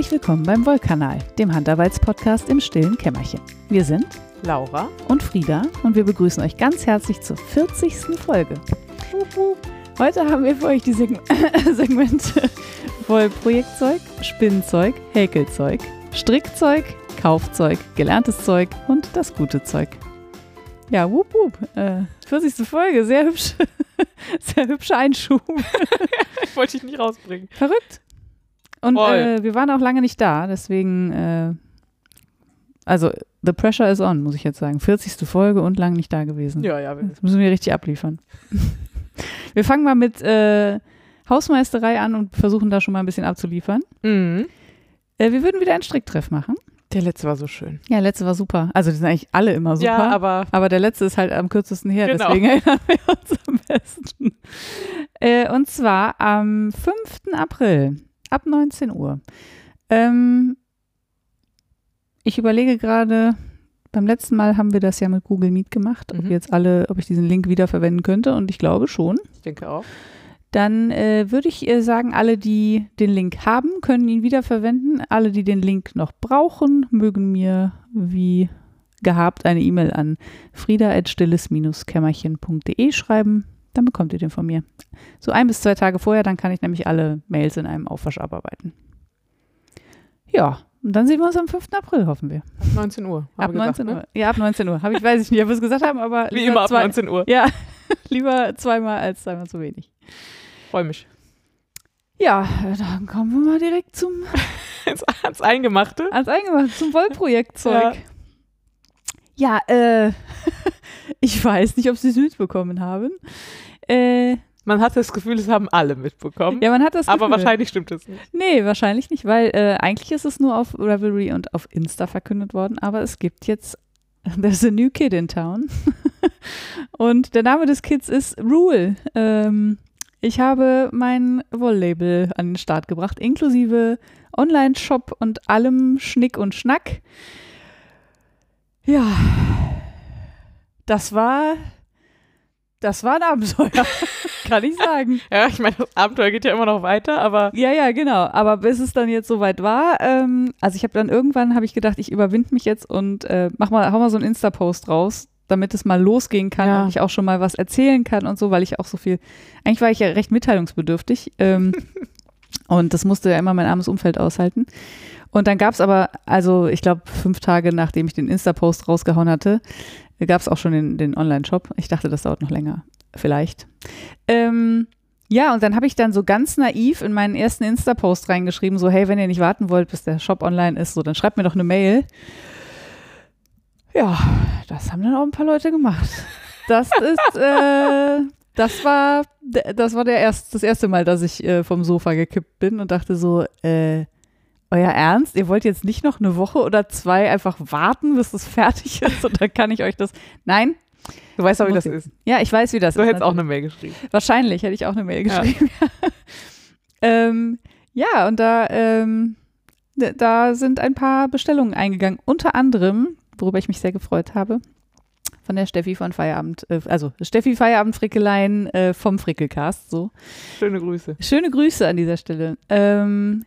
Herzlich willkommen beim Wollkanal, dem Handarbeitspodcast im stillen Kämmerchen. Wir sind Laura und Frieda und wir begrüßen euch ganz herzlich zur 40. Folge. Heute haben wir für euch die Seg Segmente Wollprojektzeug, Spinnzeug, Häkelzeug, Strickzeug, Kaufzeug, gelerntes Zeug und das gute Zeug. Ja, wup, wup. Äh, 40. Folge, sehr hübsch. sehr hübscher Einschub. ich wollte dich nicht rausbringen. Verrückt. Und äh, wir waren auch lange nicht da, deswegen, äh, also the pressure is on, muss ich jetzt sagen. 40. Folge und lange nicht da gewesen. Ja, ja. Das müssen wir richtig abliefern. wir fangen mal mit äh, Hausmeisterei an und versuchen da schon mal ein bisschen abzuliefern. Mhm. Äh, wir würden wieder einen Stricktreff machen. Der letzte war so schön. Ja, der letzte war super. Also die sind eigentlich alle immer super. Ja, aber, aber der letzte ist halt am kürzesten her, Genau. deswegen erinnern wir uns am besten. Äh, und zwar am 5. April ab 19 Uhr. Ähm, ich überlege gerade, beim letzten Mal haben wir das ja mit Google Meet gemacht, ob Mhm. jetzt alle, ob ich diesen Link wiederverwenden könnte und ich glaube schon. ich denke auch. Dann äh, würde ich äh, sagen, alle, die den Link haben, können ihn wiederverwenden. Alle, die den Link noch brauchen, mögen mir wie gehabt eine E-Mail an frieda.stilles-kämmerchen.de schreiben. Dann bekommt ihr den von mir. So ein bis zwei Tage vorher, dann kann ich nämlich alle Mails in einem Aufwasch abarbeiten. Ja, und dann sehen wir uns am 5. April, hoffen wir. Ab 19 Uhr. haben Ab wir 19 gesagt, Uhr. Ja, ab 19 Uhr. Hab ich, weiß ich nicht, ob wir es gesagt haben, aber Ne? Wie lieber immer ab zwei, 19 Uhr. Ja, lieber zweimal als zweimal zu wenig. Freue mich. Ja, dann kommen wir mal direkt zum Ans, Eingemachte. ans Eingemacht, zum Wollprojektzeug. Ja, äh, ich weiß nicht, ob Sie es mitbekommen haben. Äh, Man hat das Gefühl, es haben alle mitbekommen. ja, man hat das aber Gefühl. wahrscheinlich stimmt es nicht. Nee, wahrscheinlich nicht, weil äh, eigentlich ist es nur auf Ravelry und auf Insta verkündet worden, aber es gibt jetzt There's a new kid in town. und der Name des Kids ist Rule. Ähm, ich habe mein Wolllabel an den Start gebracht, inklusive Online-Shop und allem Schnick und Schnack. Ja, das war, das war ein Abenteuer, kann ich sagen. Ja, ich meine, das Abenteuer geht ja immer noch weiter, aber Ja, ja, genau. Aber bis es dann jetzt soweit war, ähm, also ich habe dann irgendwann habe ich gedacht, ich überwinde mich jetzt und äh, mach mal, hau mal so einen Insta-Post raus, damit es mal losgehen kann Ja. und ich auch schon mal was erzählen kann und so, weil ich auch so viel, eigentlich war ich ja recht mitteilungsbedürftig ähm, und das musste ja immer mein armes Umfeld aushalten. Und dann gab es aber, also ich glaube, fünf Tage nachdem ich den Insta-Post rausgehauen hatte, gab es auch schon den, den Online-Shop. Ich dachte, das dauert noch länger. Vielleicht. Ähm, ja, und dann habe ich dann so ganz naiv in meinen ersten Insta-Post reingeschrieben, so, hey, wenn ihr nicht warten wollt, bis der Shop online ist, so, dann schreibt mir doch eine Mail. Ja, das haben dann auch ein paar Leute gemacht. Das ist, äh, das war, das war der erst, das erste Mal, dass ich äh, vom Sofa gekippt bin und dachte so, äh, euer Ernst? Ihr wollt jetzt nicht noch eine Woche oder zwei einfach warten, bis es fertig ist und dann kann ich euch das. Nein? du weißt auch, wie das Muss ist. Ja, ich weiß, wie das Du ist. hättest auch eine Mail geschrieben. Wahrscheinlich hätte ich auch eine Mail Ja. geschrieben. ähm, ja, und da, ähm, da sind ein paar Bestellungen eingegangen. Unter anderem, worüber ich mich sehr gefreut habe, von der Steffi von Feierabend, äh, also Steffi Feierabend Frickelein äh, vom Frickelcast, so. Schöne Grüße. Schöne Grüße an dieser Stelle. Ähm,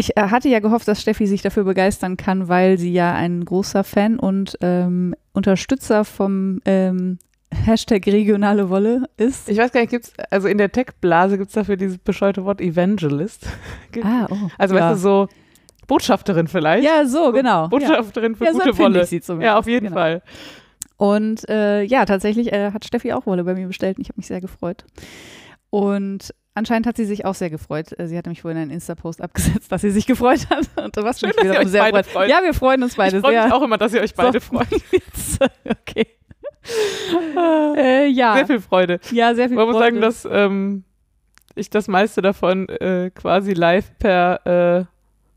ich äh, hatte ja gehofft, dass Steffi sich dafür begeistern kann, weil sie ja ein großer Fan und ähm, Unterstützer vom ähm, Hashtag regionale Wolle ist. Ich weiß gar nicht, gibt's, also in der Tech-Blase gibt es dafür dieses bescheute Wort Evangelist. ah, oh. Also ja. weißt du, so Botschafterin vielleicht. Ja, so, genau. Ja. Botschafterin für Ja, so gute empfinde Wolle. ich sie zumindest. Ja, auf jeden Genau. Fall. Und äh, ja, tatsächlich äh, hat Steffi auch Wolle bei mir bestellt und ich habe mich sehr gefreut. Und anscheinend hat sie sich auch sehr gefreut. Äh, Sie hatte mich vorhin einen Insta-Post abgesetzt, dass sie sich gefreut hat. Und was Schön, dass ihr euch sehr beide freut. freut. Ja, wir freuen uns beide ich freue sehr. mich auch immer, dass ihr euch beide So. freut. Jetzt, okay. äh, ja. Sehr viel Freude. ja, sehr viel Man muss Freude. sagen, dass ähm, ich das meiste davon äh, quasi live per äh,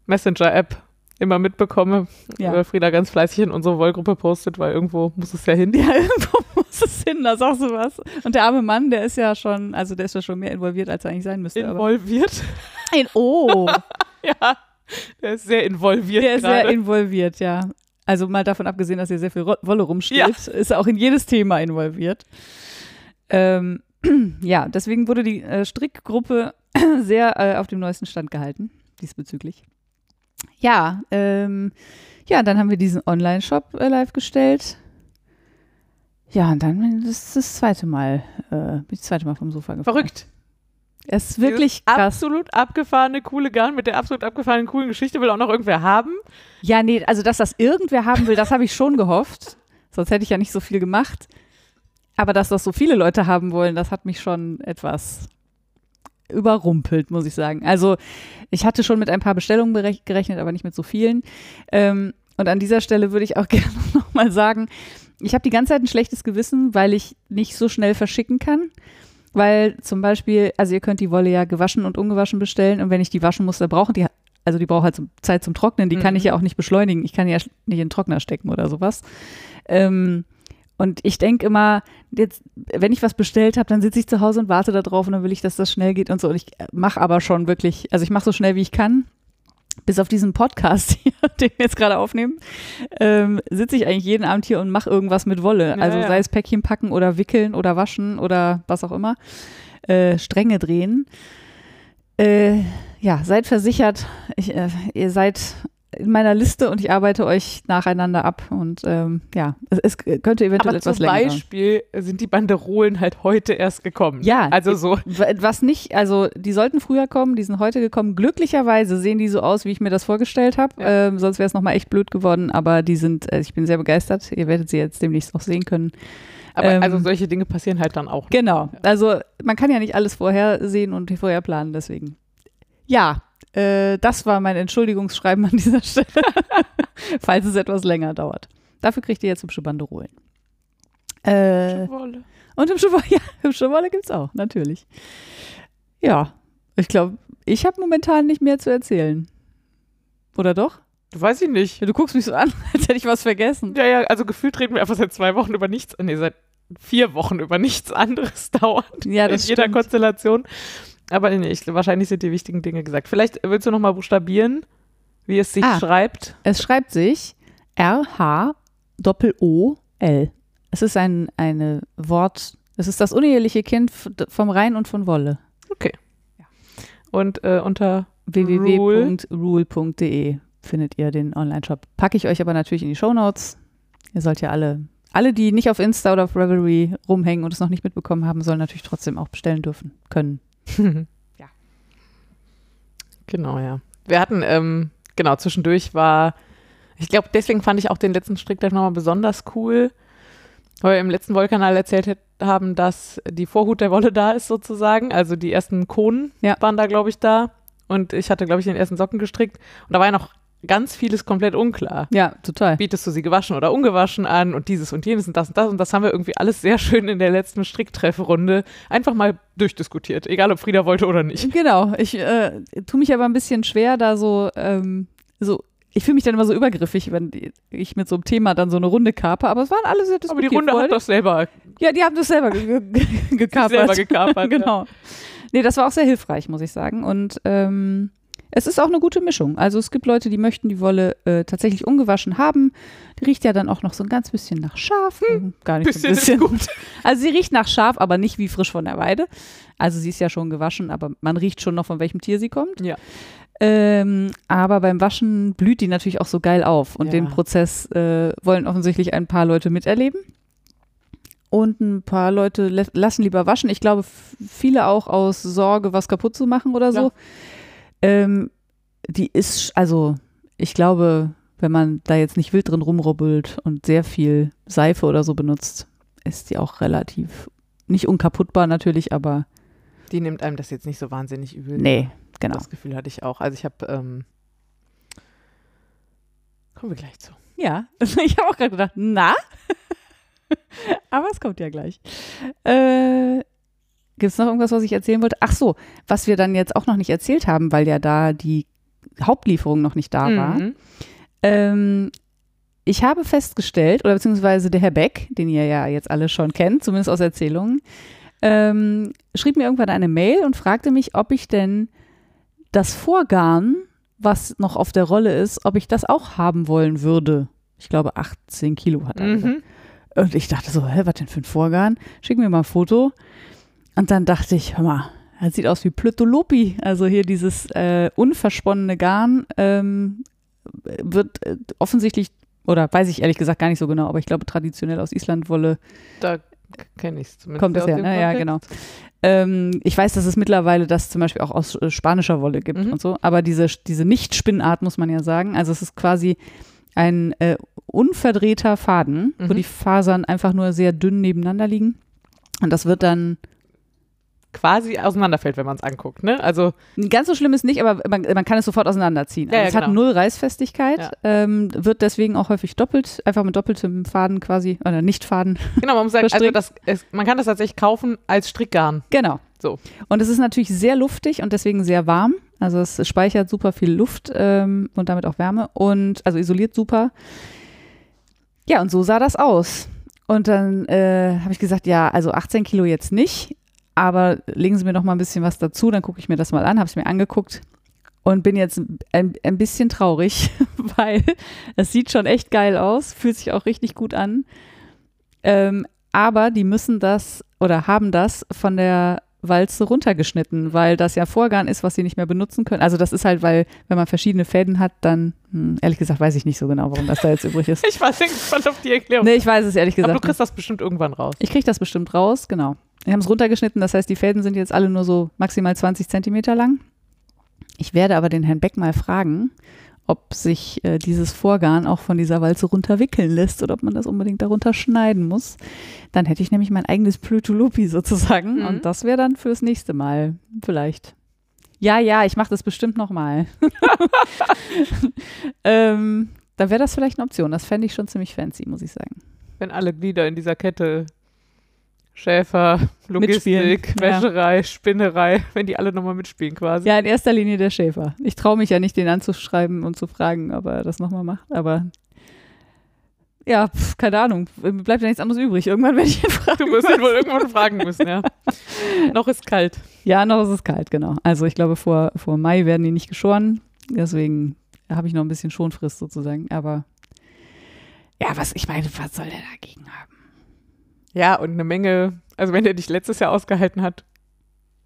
Messenger-App immer mitbekomme. Ja. Weil Frieda ganz fleißig in unsere Wollgruppe postet, weil irgendwo muss es ja hin. Ja, irgendwo muss es hin, da sagst du was. Und der arme Mann, der ist ja schon, also der ist ja schon mehr involviert, als er eigentlich sein müsste. aber- Involviert. In, oh, ja, der ist sehr involviert der ist sehr gerade. involviert, ja. Also mal davon abgesehen, dass hier sehr viel Wolle rumsteht, ist er auch in jedes Thema involviert. Ähm, ja, deswegen wurde die äh, Strickgruppe sehr äh, auf dem neuesten Stand gehalten, diesbezüglich. Ja, ähm, ja, dann haben wir diesen Online-Shop äh, live gestellt. Ja, und dann ist das zweite Mal, äh, bin ich das zweite Mal vom Sofa gefallen. Verrückt. Es ist wirklich krass. Absolut abgefahrene, coole Garn mit der absolut abgefahrenen, coolen Geschichte will auch noch irgendwer haben. Ja, nee, also dass das irgendwer haben will, das habe ich schon gehofft. Sonst hätte ich ja nicht so viel gemacht. Aber dass das so viele Leute haben wollen, das hat mich schon etwas überrumpelt, muss ich sagen. Also ich hatte schon mit ein paar Bestellungen gerechnet, aber nicht mit so vielen. Ähm, und an dieser Stelle würde ich auch gerne nochmal sagen, ich habe die ganze Zeit ein schlechtes Gewissen, weil ich nicht so schnell verschicken kann. Weil zum Beispiel, also ihr könnt die Wolle ja gewaschen und ungewaschen bestellen und wenn ich die waschen muss, dann brauchen die, also die braucht halt zum, Zeit zum Trocknen, die kann Mhm. ich ja auch nicht beschleunigen. Ich kann ja nicht in den Trockner stecken oder sowas. Ähm, und ich denke immer, jetzt, wenn ich was bestellt habe, dann sitze ich zu Hause und warte da drauf und dann will ich, dass das schnell geht und so. Und ich mache aber schon wirklich, also ich mache so schnell wie ich kann. Bis auf diesen Podcast hier, den wir jetzt gerade aufnehmen, ähm, sitze ich eigentlich jeden Abend hier und mache irgendwas mit Wolle. Also sei es Päckchen packen oder wickeln oder waschen oder was auch immer. Äh, Stränge drehen. Äh, ja, seid versichert. Ich, äh, ihr seid in meiner Liste und ich arbeite euch nacheinander ab. Und ähm, ja, es, es könnte eventuell Aber etwas zum länger dauern. Beispiel sind die Banderolen halt heute erst gekommen. Ja, Also so. Was nicht, also die sollten früher kommen, die sind heute gekommen. Glücklicherweise sehen die so aus, wie ich mir das vorgestellt habe. Ja. Ähm, sonst wäre es nochmal echt blöd geworden, aber die sind, äh, ich bin sehr begeistert. Ihr werdet sie jetzt demnächst auch sehen können. Aber Ähm, also solche Dinge passieren halt dann auch. Genau. Also man kann ja nicht alles vorher sehen und vorher planen, deswegen. Ja, äh, das war mein Entschuldigungsschreiben an dieser Stelle, falls es etwas länger dauert. Dafür kriegt ihr jetzt hübsche Banderolen. Äh, Wolle. und hübsche Wolle, ja, hübsche Wolle gibt's auch, natürlich. Ja, ich glaube, ich habe momentan nicht mehr zu erzählen. Oder doch? Weiß ich nicht. Du guckst mich so an, als hätte ich was vergessen. Ja, ja, also gefühlt reden wir einfach seit zwei Wochen über nichts, nee, seit vier Wochen über nichts anderes dauernd. Ja, das in jeder stimmt. Konstellation. Aber nee, ich, wahrscheinlich sind die wichtigen Dinge gesagt. Vielleicht willst du noch mal buchstabieren, wie es sich Ah. schreibt. Es schreibt sich R-H-O-L. Es ist ein eine Wort, es ist das uneheliche Kind vom Rhein und von Wolle. Und äh, unter www.rule.de findet ihr den Online-Shop. Packe ich euch aber natürlich in die Shownotes. Ihr sollt ja alle, alle, die nicht auf Insta oder auf Revelry rumhängen und es noch nicht mitbekommen haben, sollen natürlich trotzdem auch bestellen dürfen, können. ja. Genau, ja. Wir hatten, ähm, genau, zwischendurch war, ich glaube, deswegen fand ich auch den letzten Stricklife nochmal besonders cool, weil wir im letzten Wollkanal erzählt haben, dass die Vorhut der Wolle da ist sozusagen. Also die ersten Kohlen Ja. waren da, glaube ich, da. Und ich hatte, glaube ich, den ersten Socken gestrickt. Und da war ja noch ganz vieles komplett unklar. Ja, total. Bietest du sie gewaschen oder ungewaschen an und dieses und jenes und das und das. Und das haben wir irgendwie alles sehr schön in der letzten Stricktreffrunde einfach mal durchdiskutiert. Egal, ob Frieda wollte oder nicht. Genau, ich äh, tue mich aber ein bisschen schwer, da so, ähm, so, ich fühle mich dann immer so übergriffig, wenn ich mit so einem Thema dann so eine Runde kaper, aber es waren alle sehr Aber die Runde hat doch selber, Ja, die haben das selber ge ge gekapert. selber gekapert. ja. genau. Nee, das war auch sehr hilfreich, muss ich sagen. Und ähm, es ist auch eine gute Mischung. Also es gibt Leute, die möchten die Wolle äh, tatsächlich ungewaschen haben. Die riecht ja dann auch noch so ein ganz bisschen nach Schaf. Gar nicht so Bisschen ein bisschen. Also sie riecht nach Schaf, aber nicht wie frisch von der Weide. Also sie ist ja schon gewaschen, aber man riecht schon noch, von welchem Tier sie kommt. Ja. Ähm, aber beim Waschen blüht die natürlich auch so geil auf. Und Ja. den Prozess äh, wollen offensichtlich ein paar Leute miterleben. Und ein paar Leute lassen lieber waschen. Ich glaube, viele auch aus Sorge, was kaputt zu machen oder so. Ja. Ähm, die ist, also ich glaube, wenn man da jetzt nicht wild drin rumrubbelt und sehr viel Seife oder so benutzt, ist die auch relativ, nicht unkaputtbar natürlich, aber Die nimmt einem das jetzt nicht so wahnsinnig übel. nee, genau. Das Gefühl hatte ich auch. Also ich habe, ähm, kommen wir gleich zu. Ja, ich habe auch gerade gedacht, na? Aber es kommt ja gleich. Äh, Gibt es noch irgendwas, was ich erzählen wollte? Ach so, was wir dann jetzt auch noch nicht erzählt haben, weil ja da die Hauptlieferung noch nicht da war. Mhm. Ähm, ich habe festgestellt, oder beziehungsweise der Herr Beck, den ihr ja jetzt alle schon kennt, zumindest aus Erzählungen, ähm, schrieb mir irgendwann eine Mail und fragte mich, ob ich denn das Vorgarn, was noch auf der Rolle ist, ob ich das auch haben wollen würde. Ich glaube, 18 Kilo hat er gesagt. Mhm. Und ich dachte so, hä, was denn für ein Vorgarn? Schick mir mal ein Foto. Und dann dachte ich, hör mal, das sieht aus wie Plötolopi. Also hier dieses äh, unversponnene Garn, ähm, wird äh, offensichtlich, oder weiß ich ehrlich gesagt gar nicht so genau, aber ich glaube traditionell aus Islandwolle Da kenne ich es zumindest. kommt es her. Ne? Ja, Kontext. genau. Ähm, ich weiß, dass es mittlerweile das zum Beispiel auch aus äh, spanischer Wolle gibt Mhm. und so, aber diese, diese Nicht-Spinnart muss man ja sagen. Also es ist quasi ein äh, unverdrehter Faden, wo Mhm. die Fasern einfach nur sehr dünn nebeneinander liegen. Und das wird dann Quasi auseinanderfällt, wenn man es anguckt. Ne? Also Ganz so schlimm ist nicht, aber man, man kann es sofort auseinanderziehen. Ja, Also ja, es hat genau. null Reißfestigkeit, Ja. ähm, wird deswegen auch häufig doppelt, einfach mit doppeltem Faden quasi, oder nicht Faden. genau, man muss sagen, also Verstrickt. das, es, man kann das tatsächlich kaufen als Strickgarn. genau. So. Und es ist natürlich sehr luftig und deswegen sehr warm. Also es speichert super viel Luft ähm, und damit auch Wärme und also isoliert super. Ja, und so sah das aus. Und dann äh, habe ich gesagt, ja, also 18 Kilo jetzt nicht, aber legen Sie mir noch mal ein bisschen was dazu, dann gucke ich mir das mal an, habe es mir angeguckt und bin jetzt ein, ein bisschen traurig, weil es sieht schon echt geil aus, fühlt sich auch richtig gut an. Ähm, aber die müssen das oder haben das von der Walze runtergeschnitten, weil das ja Vorgarn ist, was sie nicht mehr benutzen können. Also das ist halt, weil wenn man verschiedene Fäden hat, dann, hm, ehrlich gesagt, weiß ich nicht so genau, warum das da jetzt übrig ist. Ich sehr gespannt auf die Erklärung. Nee, ich weiß es ehrlich Aber gesagt. du kriegst das bestimmt irgendwann raus. Ich kriege das bestimmt raus, genau. Wir haben es runtergeschnitten, das heißt, die Fäden sind jetzt alle nur so maximal 20 Zentimeter lang. Ich werde aber den Herrn Beck mal fragen, ob sich äh, dieses Vorgarn auch von dieser Walze runterwickeln lässt oder ob man das unbedingt darunter schneiden muss. Dann hätte ich nämlich mein eigenes Plötulupi sozusagen Mhm. und das wäre dann fürs nächste Mal vielleicht. Ja, ja, ich mache das bestimmt nochmal. ähm, dann wäre das vielleicht eine Option. Das fände ich schon ziemlich fancy, muss ich sagen. Wenn alle Glieder in dieser Kette Schäfer, Logistik, ja. Wäscherei, Spinnerei, wenn die alle nochmal mitspielen quasi. Ja, in erster Linie der Schäfer. Ich traue mich ja nicht, den anzuschreiben und zu fragen, ob er das nochmal macht. Aber ja, pf, keine Ahnung. Bleibt ja nichts anderes übrig. Irgendwann werde ich ihn fragen. Du wirst ihn wohl irgendwann fragen müssen, ja. Noch ist kalt. Ja, noch ist es kalt, genau. Also ich glaube, vor, vor Mai werden die nicht geschoren. Deswegen habe ich noch ein bisschen Schonfrist sozusagen. Aber ja, was, ich meine, was soll der dagegen haben? Ja, und eine Menge, also wenn der dich letztes Jahr ausgehalten hat,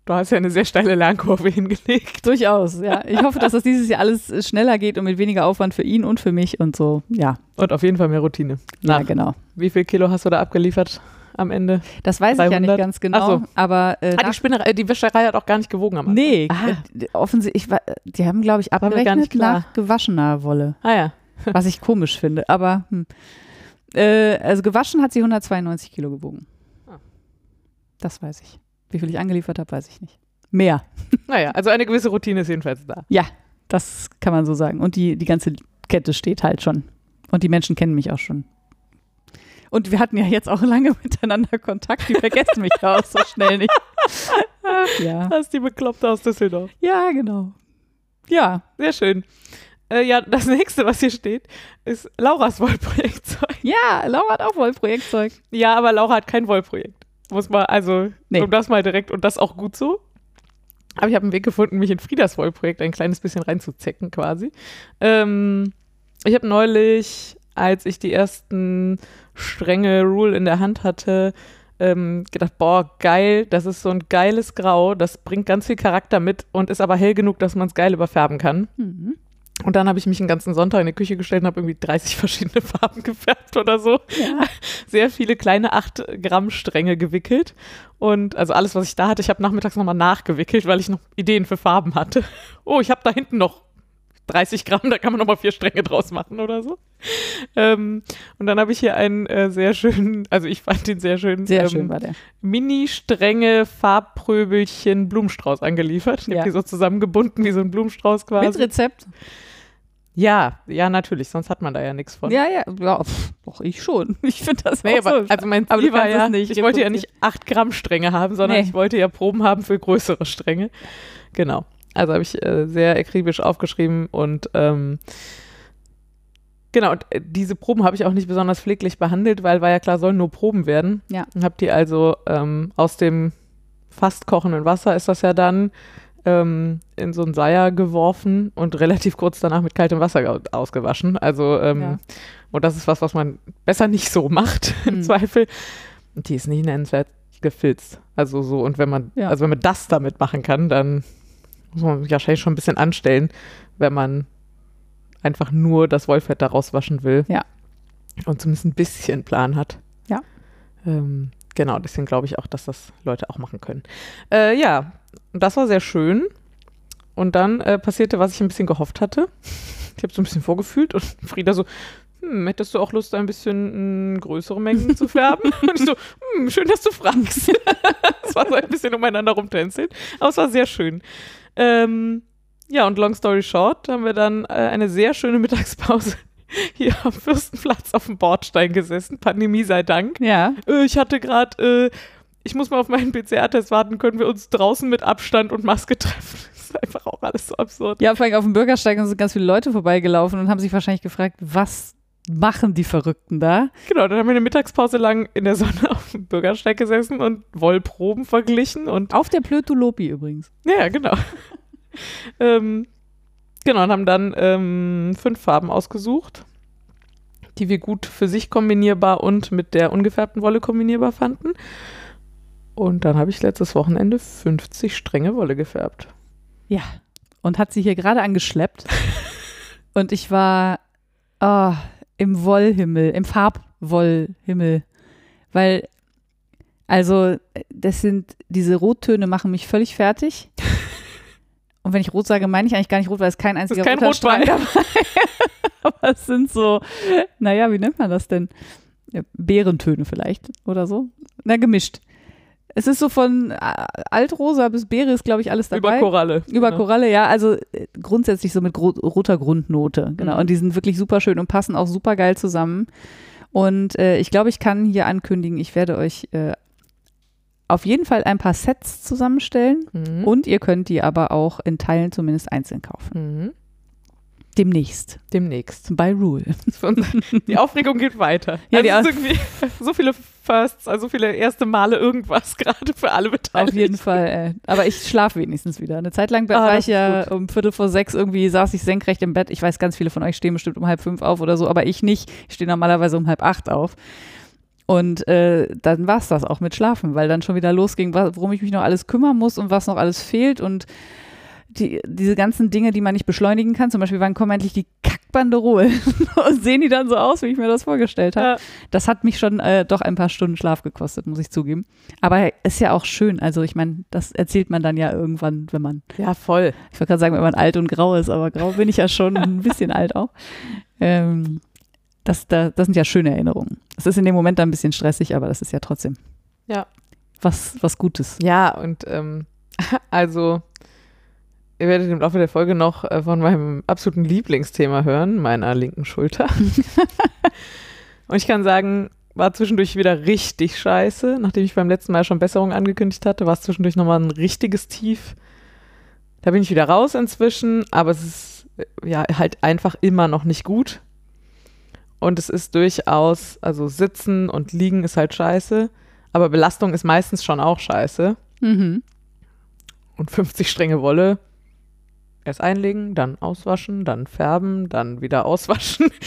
du hast ja eine sehr steile Lernkurve hingelegt. Durchaus, ja. Ich hoffe, dass das dieses Jahr alles äh, schneller geht und mit weniger Aufwand für ihn und für mich und so. Ja, Und auf jeden Fall mehr Routine. ja Nach. genau. Wie viel Kilo hast du da abgeliefert am Ende? Das weiß ich ja 300? nicht ganz genau. So. Aber äh, Ah, die, Spinnerei, die Wäscherei hat auch gar nicht gewogen am Anfang. Nee, Ah. äh, offensichtlich, die haben, glaube ich, mir gar abgerechnet nicht klar. nach gewaschener Wolle, Ah ja. was ich komisch finde. Aber hm. Äh, also gewaschen hat sie 192 Kilo gewogen. Ah. Das weiß ich. Wie viel ich angeliefert habe, weiß ich nicht. Mehr, Naja, also eine gewisse Routine ist jedenfalls da. das kann man so sagen. Und die, die ganze Kette steht halt schon. Und die Menschen kennen mich auch schon. Und wir hatten ja jetzt auch lange miteinander Kontakt. Die vergessen mich ja auch so schnell nicht. Ach, ja. Das ist die Bekloppte aus Düsseldorf. ja, genau. Ja, Sehr schön. Äh, ja, das nächste, was hier steht, ist Lauras Wollprojektzeug. ja, Laura hat auch wohl Projektzeug. Ja, aber Laura hat kein Wollprojekt. Muss man, also, Nee. um das mal direkt und das auch gut so. Aber ich habe einen Weg gefunden, mich in Friedas Wollprojekt ein kleines bisschen reinzuzecken quasi. Ähm, ich habe neulich, als ich die ersten strenge Rule in der Hand hatte, ähm, gedacht, boah, geil, das ist so ein geiles Grau, das bringt ganz viel Charakter mit und ist aber hell genug, dass man es geil überfärben kann. Mhm. Und dann habe ich mich den ganzen Sonntag in die Küche gestellt und habe irgendwie 30 verschiedene Farben gefärbt oder so. Ja. Sehr viele kleine 8 Gramm Stränge gewickelt. Und also alles, was ich da hatte, ich habe nachmittags nochmal nachgewickelt, weil ich noch Ideen für Farben hatte. Oh, ich habe da hinten noch 30 Gramm, da kann man nochmal vier Stränge draus machen oder so. Ähm, und dann habe ich hier einen äh, sehr schönen, also ich fand den sehr schön, Sehr ähm, schön war der. Mini-Stränge Farbpröbelchen Blumenstrauß angeliefert. Ich Ja. habe die so zusammengebunden wie so ein Blumenstrauß quasi. Mit Rezept? Ja, ja, natürlich, sonst hat man da ja nichts von. Ja, ja, ja pff, doch, ich schon. Ich finde das Nee, auch aber, so. also mein Ziel war ja, nicht ich wollte ja nicht 8 Gramm Stränge haben, sondern Nee. ich wollte ja Proben haben für größere Stränge. Genau. Also habe ich äh, sehr akribisch aufgeschrieben und ähm, genau, und äh, diese Proben habe ich auch nicht besonders pfleglich behandelt, weil war ja klar, sollen nur Proben werden. Ja. Und habe die also ähm, aus dem fast kochenden Wasser ist das ja dann ähm, in so ein Seier geworfen und relativ kurz danach mit kaltem Wasser ge- ausgewaschen. Also ähm, Ja. und das ist was, was man besser nicht so macht im Hm. Zweifel. Und die ist nicht nennenswert gefilzt. Also so und wenn man Ja. also wenn man das damit machen kann, dann muss man sich wahrscheinlich schon ein bisschen anstellen, wenn man einfach nur das Wollfett daraus waschen will. Ja. Und zumindest ein bisschen Plan hat. Ja. Ähm, genau, deswegen glaube ich auch, dass das Leute auch machen können. Äh, ja, das war sehr schön. Und dann äh, passierte, was ich ein bisschen gehofft hatte. Ich habe so ein bisschen vorgefühlt und Frieda so, hm, hättest du auch Lust, ein bisschen mh, größere Mengen zu färben? und ich so, hm, schön, dass du fragst. Es war so ein bisschen umeinander rumtänzeln, aber es war sehr schön. Ähm, ja, und long story short, haben wir dann äh, eine sehr schöne Mittagspause hier am Fürstenplatz auf dem Bordstein gesessen, Pandemie sei Dank. Ja. Äh, ich hatte gerade, äh, ich muss mal auf meinen PCR-Test warten, können wir uns draußen mit Abstand und Maske treffen? Das ist einfach auch alles so absurd. Ja, vor allem auf dem Bürgersteig sind ganz viele Leute vorbeigelaufen und haben sich wahrscheinlich gefragt, was machen die Verrückten da? Genau, dann haben wir eine Mittagspause lang in der Sonne auf dem Bürgersteig gesessen und Wollproben verglichen und Auf der Plötulopi übrigens. ja, genau. ähm, genau, und haben dann ähm, fünf Farben ausgesucht, die wir gut für sich kombinierbar und mit der ungefärbten Wolle kombinierbar fanden. Und dann habe ich letztes Wochenende 50 Stränge Wolle gefärbt. Ja. Und hat sie hier gerade angeschleppt. und ich war oh, im Wollhimmel, im Farbwollhimmel. Weil, also, das sind, diese Rottöne machen mich völlig fertig. Und wenn ich rot sage, meine ich eigentlich gar nicht rot, weil es kein einziger kein roter Strang dabei Aber es sind so, naja, wie nennt man das denn? Ja, Beerentöne vielleicht oder so. Na, gemischt. Es ist so von äh, Altrosa bis Beere ist, glaube ich, alles dabei. Über Koralle. Über Ja. Koralle, ja, also äh, grundsätzlich so mit roter Grundnote, genau. Mhm. Und die sind wirklich super schön und passen auch super geil zusammen. Und äh, ich glaube, ich kann hier ankündigen, ich werde euch äh, auf jeden Fall ein paar Sets zusammenstellen Mhm. und ihr könnt die aber auch in Teilen zumindest einzeln kaufen. Mhm. Demnächst. Demnächst. By Rule. Die Aufregung geht weiter. Ja, also so viele Firsts, also so viele erste Male irgendwas gerade für alle Beteiligten. Auf jeden Fall. Äh, aber ich schlafe wenigstens wieder. Eine Zeit lang Ah, war das ich ja gut. um Viertel vor sechs irgendwie, saß ich senkrecht im Bett. Ich weiß, ganz viele von euch stehen bestimmt um halb fünf auf oder so, aber ich nicht. Ich stehe normalerweise um halb acht auf. Und äh, dann war es das auch mit Schlafen, weil dann schon wieder losging, worum ich mich noch alles kümmern muss und was noch alles fehlt und die, diese ganzen Dinge, die man nicht beschleunigen kann. Zum Beispiel, wann kommen endlich die Kackbanderolen? und sehen die dann so aus, wie ich mir das vorgestellt habe? Ja. Das hat mich schon äh, doch ein paar Stunden Schlaf gekostet, muss ich zugeben. Aber ist ja auch schön. Also ich meine, das erzählt man dann ja irgendwann, wenn man, Ja, voll. ich wollte gerade sagen, wenn man alt und grau ist, aber grau bin ich ja schon ein bisschen alt auch. Ähm, das, da, das sind ja schöne Erinnerungen. Es ist in dem Moment dann ein bisschen stressig, aber das ist ja trotzdem Ja. was, was Gutes. Ja, und ähm, also ihr werdet im Laufe der Folge noch äh, von meinem absoluten Lieblingsthema hören, meiner linken Schulter. und ich kann sagen, war zwischendurch wieder richtig scheiße. Nachdem ich beim letzten Mal schon Besserung angekündigt hatte, war es zwischendurch nochmal ein richtiges Tief. Da bin ich wieder raus inzwischen, aber es ist äh, ja halt einfach immer noch nicht gut. Und es ist durchaus, also sitzen und liegen ist halt scheiße, aber Belastung ist meistens schon auch scheiße. Mhm. Und 50 Stränge Wolle erst einlegen, dann auswaschen, dann färben, dann wieder auswaschen.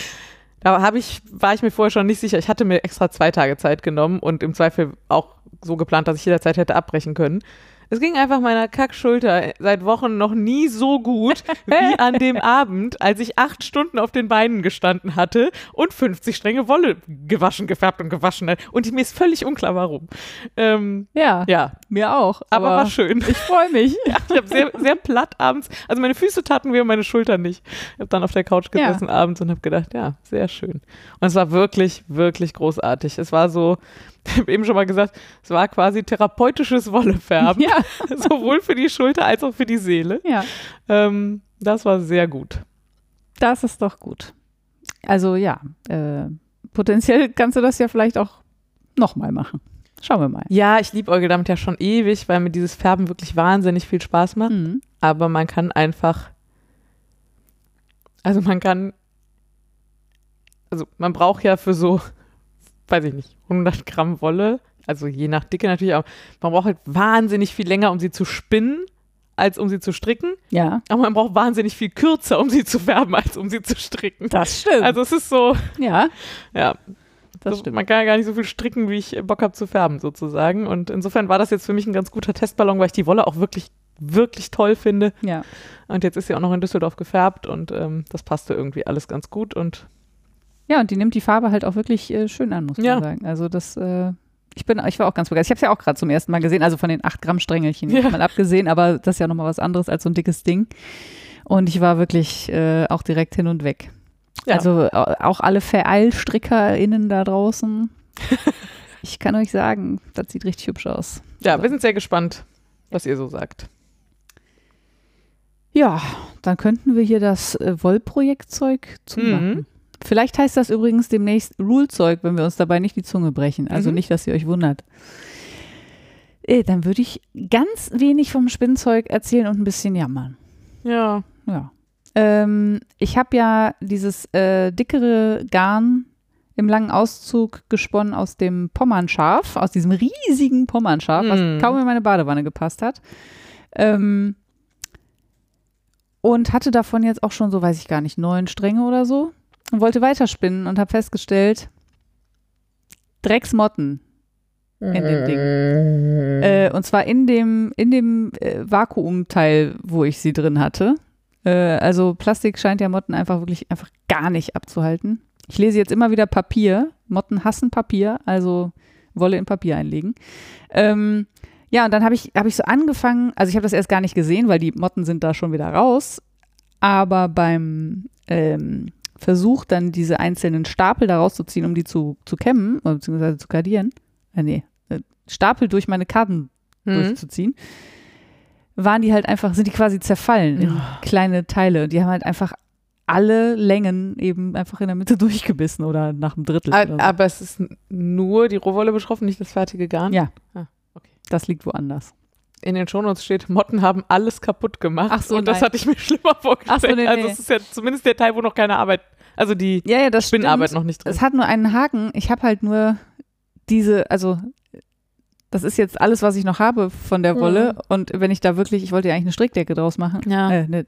Da habe ich, war ich mir vorher schon nicht sicher. Ich hatte mir extra zwei Tage Zeit genommen und im Zweifel auch so geplant, dass ich jederzeit hätte abbrechen können. Es ging einfach meiner Kackschulter seit Wochen noch nie so gut wie an dem Abend, als ich acht Stunden auf den Beinen gestanden hatte und 50 Stränge Wolle gewaschen, gefärbt und gewaschen. hat. Und mir ist völlig unklar, warum. Ähm, Ja, ja, mir auch. aber, war schön. Ich freue mich. Ja, ich habe sehr, sehr platt abends, also meine Füße taten weh und meine Schultern nicht. Ich habe dann auf der Couch Ja. gesessen abends und habe gedacht, ja, sehr schön. Und es war wirklich, wirklich großartig. Es war so, ich habe eben schon mal gesagt, es war quasi therapeutisches Wollefärben, Ja, sowohl für die Schulter als auch für die Seele. ja. Ähm, das war sehr gut. Das ist doch gut. Also ja, äh, potenziell kannst du das ja vielleicht auch nochmal machen. Schauen wir mal. Ja, ich liebe damit ja schon ewig, weil mir dieses Färben wirklich wahnsinnig viel Spaß macht. Mhm. aber man kann einfach, also man kann, also man braucht ja für so, weiß ich nicht, 100 Gramm Wolle, also je nach Dicke natürlich auch, man braucht halt wahnsinnig viel länger, um sie zu spinnen, als um sie zu stricken, Ja, aber man braucht wahnsinnig viel kürzer, um sie zu färben, als um sie zu stricken. das stimmt. Also es ist so, ja, ja, das so, stimmt. man kann ja gar nicht so viel stricken, wie ich Bock habe zu färben sozusagen und insofern war das jetzt für mich ein ganz guter Testballon, weil ich die Wolle auch wirklich wirklich toll finde. Ja. Und jetzt ist sie auch noch in Düsseldorf gefärbt und ähm, das passte irgendwie alles ganz gut und Ja, und die nimmt die Farbe halt auch wirklich äh, schön an, muss man Ja. sagen. Also das, äh, ich bin, ich war auch ganz begeistert. Ich habe es ja auch gerade zum ersten Mal gesehen, also von den 8 Gramm Strängelchen Ja. mal abgesehen, aber das ist ja nochmal was anderes als so ein dickes Ding. Und ich war wirklich äh, auch direkt hin und weg. Ja. Also au- auch alle VereilstrickerInnen da draußen. ich kann euch sagen, das sieht richtig hübsch aus. ja, wir sind sehr gespannt, was ihr so sagt. Ja, dann könnten wir hier das äh, Wollprojektzeug zumachen. Mhm. Vielleicht heißt das übrigens demnächst Rule-Zeug, wenn wir uns dabei nicht die Zunge brechen. Also Mhm. nicht, dass ihr euch wundert. Äh, dann würde ich ganz wenig vom Spinnzeug erzählen und ein bisschen jammern. Ja. Ja. Ähm, ich habe ja dieses äh, dickere Garn im langen Auszug gesponnen aus dem Pommernschaf, aus diesem riesigen Pommernschaf, Mm. was kaum in meine Badewanne gepasst hat. Ähm, und hatte davon jetzt auch schon so, weiß ich gar nicht, neun Stränge oder so und wollte weiterspinnen und habe festgestellt, Drecksmotten in dem Ding. Äh, und zwar in dem, in dem äh, Vakuumteil, wo ich sie drin hatte. Äh, also Plastik scheint ja Motten einfach wirklich einfach gar nicht abzuhalten. Ich lese jetzt immer wieder Papier. Motten hassen Papier, also Wolle in Papier einlegen. Ähm, ja, und dann habe ich, hab ich so angefangen, also ich habe das erst gar nicht gesehen, weil die Motten sind da schon wieder raus. Aber beim ähm, Versuch, dann diese einzelnen Stapel da rauszuziehen, um die zu, zu kämmen, beziehungsweise zu kardieren, äh, nee, äh, Stapel durch meine Karten Mhm. durchzuziehen, waren die halt einfach, sind die quasi zerfallen in kleine Teile. Und die haben halt einfach alle Längen eben einfach in der Mitte durchgebissen oder nach einem Drittel. A- oder so. Aber es ist nur die Rohwolle betroffen, nicht das fertige Garn. Ja. Ah, okay. Das liegt woanders. In den Shownotes steht, Motten haben alles kaputt gemacht. Ach so, und das nein. hatte ich mir schlimmer vorgestellt. Ach so, nee, Also es ist ja zumindest der Teil, wo noch keine Arbeit, also die Ja, ja, das Spinnarbeit stimmt. noch nicht drin. Es hat nur einen Haken. Ich habe halt nur diese, also das ist jetzt alles, was ich noch habe von der Wolle. Und wenn ich da wirklich, ich wollte ja eigentlich eine Strickdecke draus machen. Ja. Äh, eine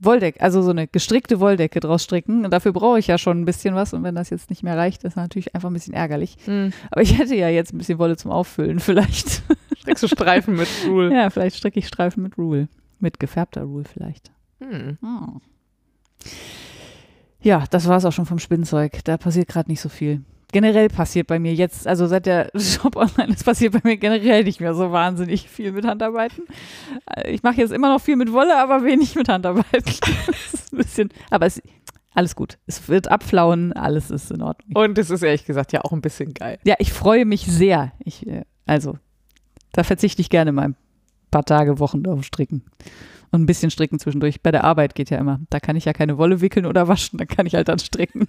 Wolldecke, also so eine gestrickte Wolldecke draus stricken. Und dafür brauche ich ja schon ein bisschen was. Und wenn das jetzt nicht mehr reicht, ist natürlich einfach ein bisschen ärgerlich. Hm. Aber ich hätte ja jetzt ein bisschen Wolle zum Auffüllen, vielleicht. Strickst du Streifen mit Rule. ja, vielleicht stricke ich Streifen mit Rule. Mit gefärbter Rule vielleicht. Hm. Hm. Ja, das war es auch schon vom Spinnzeug. Da passiert gerade nicht so viel. Generell passiert bei mir jetzt, also seit der Shop online ist, passiert bei mir generell nicht mehr so wahnsinnig viel mit Handarbeiten. Äh, Ich mache jetzt immer noch viel mit Wolle, aber wenig mit Handarbeiten. Das ist ein bisschen, aber es, alles gut. Es wird abflauen, alles ist in Ordnung. Und es ist ehrlich gesagt ja auch ein bisschen geil. Ja, ich freue mich sehr. Ich, äh, also, da verzichte ich gerne mal ein paar Tage, Wochen auf Stricken. Und ein bisschen stricken zwischendurch. Bei der Arbeit geht ja immer. Da kann ich ja keine Wolle wickeln oder waschen, da kann ich halt dann stricken.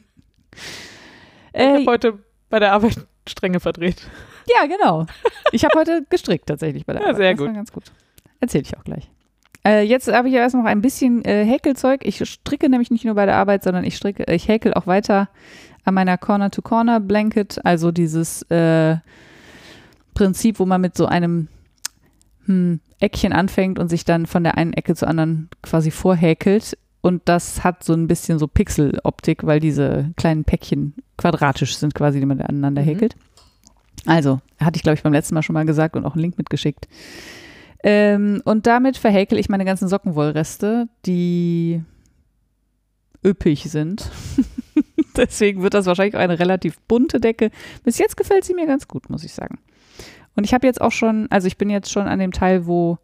Ich Äh, habe heute bei der Arbeit Stränge verdreht. ja, genau. Ich habe heute gestrickt tatsächlich bei der Ja, Arbeit. sehr das gut. War ganz gut. Erzähle ich auch gleich. Äh, jetzt habe ich ja erst noch ein bisschen äh, Häkelzeug. Ich stricke nämlich nicht nur bei der Arbeit, sondern ich stricke, ich häkel auch weiter an meiner Corner-to-Corner-Blanket, also dieses äh, Prinzip, wo man mit so einem hm, Eckchen anfängt und sich dann von der einen Ecke zur anderen quasi vorhäkelt. Und das hat so ein bisschen so Pixel-Optik, weil diese kleinen Päckchen quadratisch sind quasi, die man aneinander Mhm. häkelt. Also, hatte ich, glaube ich, beim letzten Mal schon mal gesagt und auch einen Link mitgeschickt. Ähm, und damit verhäkel ich meine ganzen Sockenwollreste, die üppig sind. Deswegen wird das wahrscheinlich auch eine relativ bunte Decke. Bis jetzt gefällt sie mir ganz gut, muss ich sagen. Und ich habe jetzt auch schon, also ich bin jetzt schon an dem Teil, wo,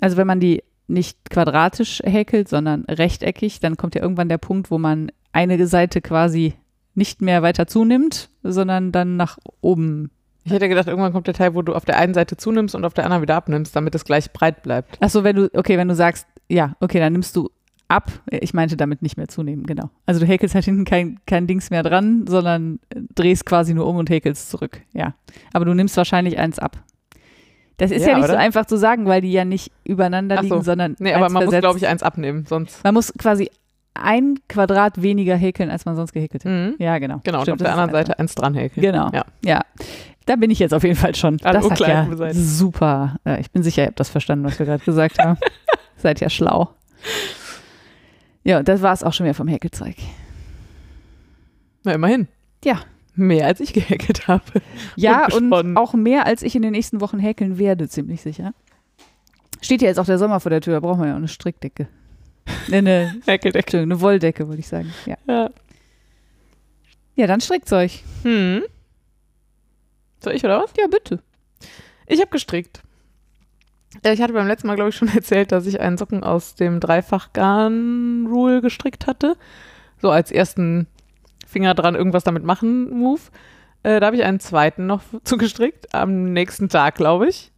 also wenn man die nicht quadratisch häkelt, sondern rechteckig, dann kommt ja irgendwann der Punkt, wo man eine Seite quasi nicht mehr weiter zunimmt, sondern dann nach oben. Ich hätte gedacht, irgendwann kommt der Teil, wo du auf der einen Seite zunimmst und auf der anderen wieder abnimmst, damit es gleich breit bleibt. Achso, wenn du, okay, wenn du sagst, ja, okay, dann nimmst du ab. Ich meinte damit nicht mehr zunehmen, genau. Also du häkelst halt hinten kein, kein Dings mehr dran, sondern drehst quasi nur um und häkelst zurück, ja. Aber du nimmst wahrscheinlich eins ab. Das ist ja, Ja, nicht so oder? einfach zu sagen, weil die ja nicht übereinander so. liegen, sondern Nee, aber man muss, versetzt. glaube ich, eins abnehmen, sonst. Man muss quasi ein Quadrat weniger häkeln, als man sonst gehäkelt hätte. Mhm. Ja, genau. Genau, Stimmt, und auf der anderen. Seite eins dranhäkeln. Genau. Ja. Ja. Da bin ich jetzt auf jeden Fall schon. Alle das hat ja super. Ja, ich bin sicher, ihr habt das verstanden, was wir gerade gesagt haben. Seid ja schlau. Ja, das war es auch schon wieder vom Häkelzeug. Na, immerhin. Ja. Mehr als ich gehäkelt habe. Ja, Und und, auch mehr, als ich in den nächsten Wochen häkeln werde, ziemlich sicher. Steht ja jetzt auch der Sommer vor der Tür, da brauchen wir ja auch eine Strickdecke. Ne, ne, Häkeldecke. Eine Wolldecke, wollte ich sagen. Ja, Ja. ja dann Strickzeug. Hm. Soll ich oder was? Ja, bitte. Ich habe gestrickt. Äh, Ich hatte beim letzten Mal, glaube ich, schon erzählt, dass ich einen Socken aus dem Dreifach-Garn-Rule gestrickt hatte. So als ersten Finger dran irgendwas damit machen Move. Äh, da habe ich einen zweiten noch zugestrickt, am nächsten Tag, glaube ich.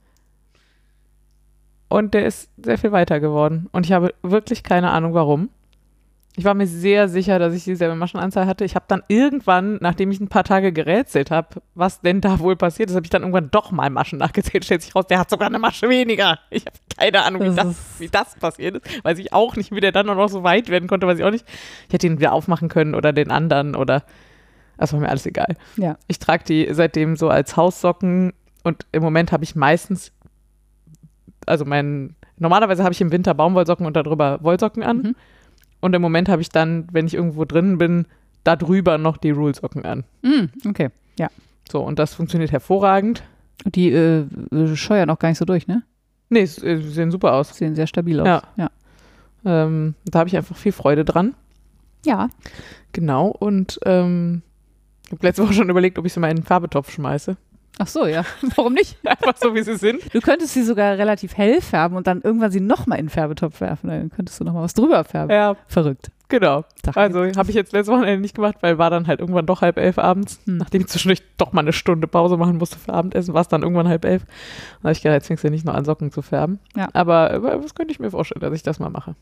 Und der ist sehr viel weiter geworden. Und ich habe wirklich keine Ahnung, warum. Ich war mir sehr sicher, dass ich dieselbe Maschenanzahl hatte. Ich habe dann irgendwann, nachdem ich ein paar Tage gerätselt habe, was denn da wohl passiert ist, habe ich dann irgendwann doch mal Maschen nachgezählt. Stellt sich raus, der hat sogar eine Masche weniger. Ich habe keine Ahnung, wie Das wie das passiert ist. Weiß ich auch nicht, wie der dann noch so weit werden konnte, weiß ich auch nicht. Ich hätte ihn wieder aufmachen können oder den anderen oder. Das war mir alles egal. Ja. Ich trage die seitdem so als Haussocken und im Moment habe ich meistens, also mein, normalerweise habe ich im Winter Baumwollsocken und darüber Wollsocken an. Mhm. Und im Moment habe ich dann, wenn ich irgendwo drin bin, da drüber noch die Rule-Socken an. Mm, okay. So, und das funktioniert hervorragend. Und die äh, scheuern auch gar nicht so durch, ne? Nee, es, äh, sie sehen super aus. Sehen sehr stabil aus. Ja. Ja. Ähm, da habe ich einfach viel Freude dran. ja. Genau. Und ähm, ich habe letzte Woche schon überlegt, ob ich sie mal in den Farbetopf schmeiße. Ach so, ja. Warum nicht? Einfach so, wie sie sind. Du könntest sie sogar relativ hell färben und dann irgendwann sie nochmal in den Färbetopf werfen. Dann könntest du nochmal was drüber färben. Ja, Verrückt. genau. Also habe ich jetzt letzte Wochenende nicht gemacht, weil war dann halt irgendwann doch halb elf abends. Hm. Nachdem ich zwischendurch doch mal eine Stunde Pause machen musste für Abendessen, war es dann irgendwann halb elf. Da habe ich gedacht, jetzt fängst du nicht noch an Socken zu färben. Ja. Aber das könnte ich mir vorstellen, dass ich das mal mache.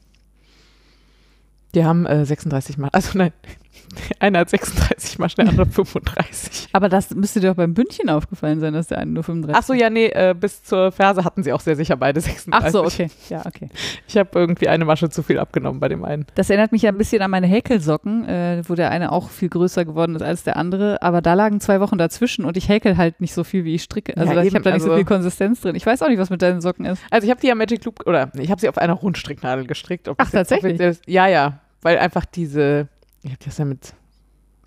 Die haben äh, 36 Maschen. Also nein, einer hat 36 Maschen, der andere 35. Aber das müsste dir doch beim Bündchen aufgefallen sein, dass der eine nur 35 Ach so, ja, nee, äh, bis zur Ferse hatten sie auch sehr sicher beide 36. Ach so, okay. Ja, okay. Ich habe irgendwie eine Masche zu viel abgenommen bei dem einen. Das erinnert mich ja ein bisschen an meine Häkelsocken, äh, wo der eine auch viel größer geworden ist als der andere. Aber da lagen zwei Wochen dazwischen und ich häkel halt nicht so viel, wie ich stricke. Also Ja, ich habe da nicht so also- viel Konsistenz drin. Ich weiß auch nicht, was mit deinen Socken ist. Also ich habe die ja Magic Loop, oder ich habe sie auf einer Rundstricknadel gestrickt. Ach, jetzt tatsächlich? Ja, ja, weil einfach diese, ich habe das ja mit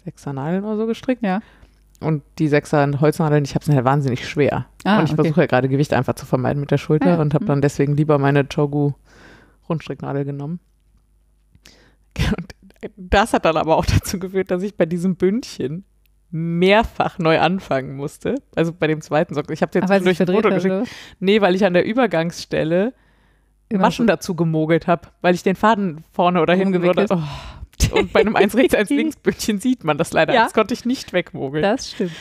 sechser Nadeln oder so gestrickt. Ja. Und die sechser Holznadeln, ich habe es halt wahnsinnig schwer. Ah, und ich okay. versuche ja gerade Gewicht einfach zu vermeiden mit der Schulter Ah, ja. und habe Hm. dann deswegen lieber meine Chogu Rundstricknadel genommen. Und das hat dann aber auch dazu geführt, dass ich bei diesem Bündchen mehrfach neu anfangen musste. Also bei dem zweiten Socken. Ich habe jetzt durch verdreht Foto geschickt. oder? Nee, weil ich an der Übergangsstelle Immer Maschen dazu gemogelt habe, weil ich den Faden vorne oder hinten oder, Rumgewickelt. Oh. und bei einem eins rechts, eins links Bündchen sieht man das leider. Ja. Das konnte ich nicht wegmogeln. Das stimmt.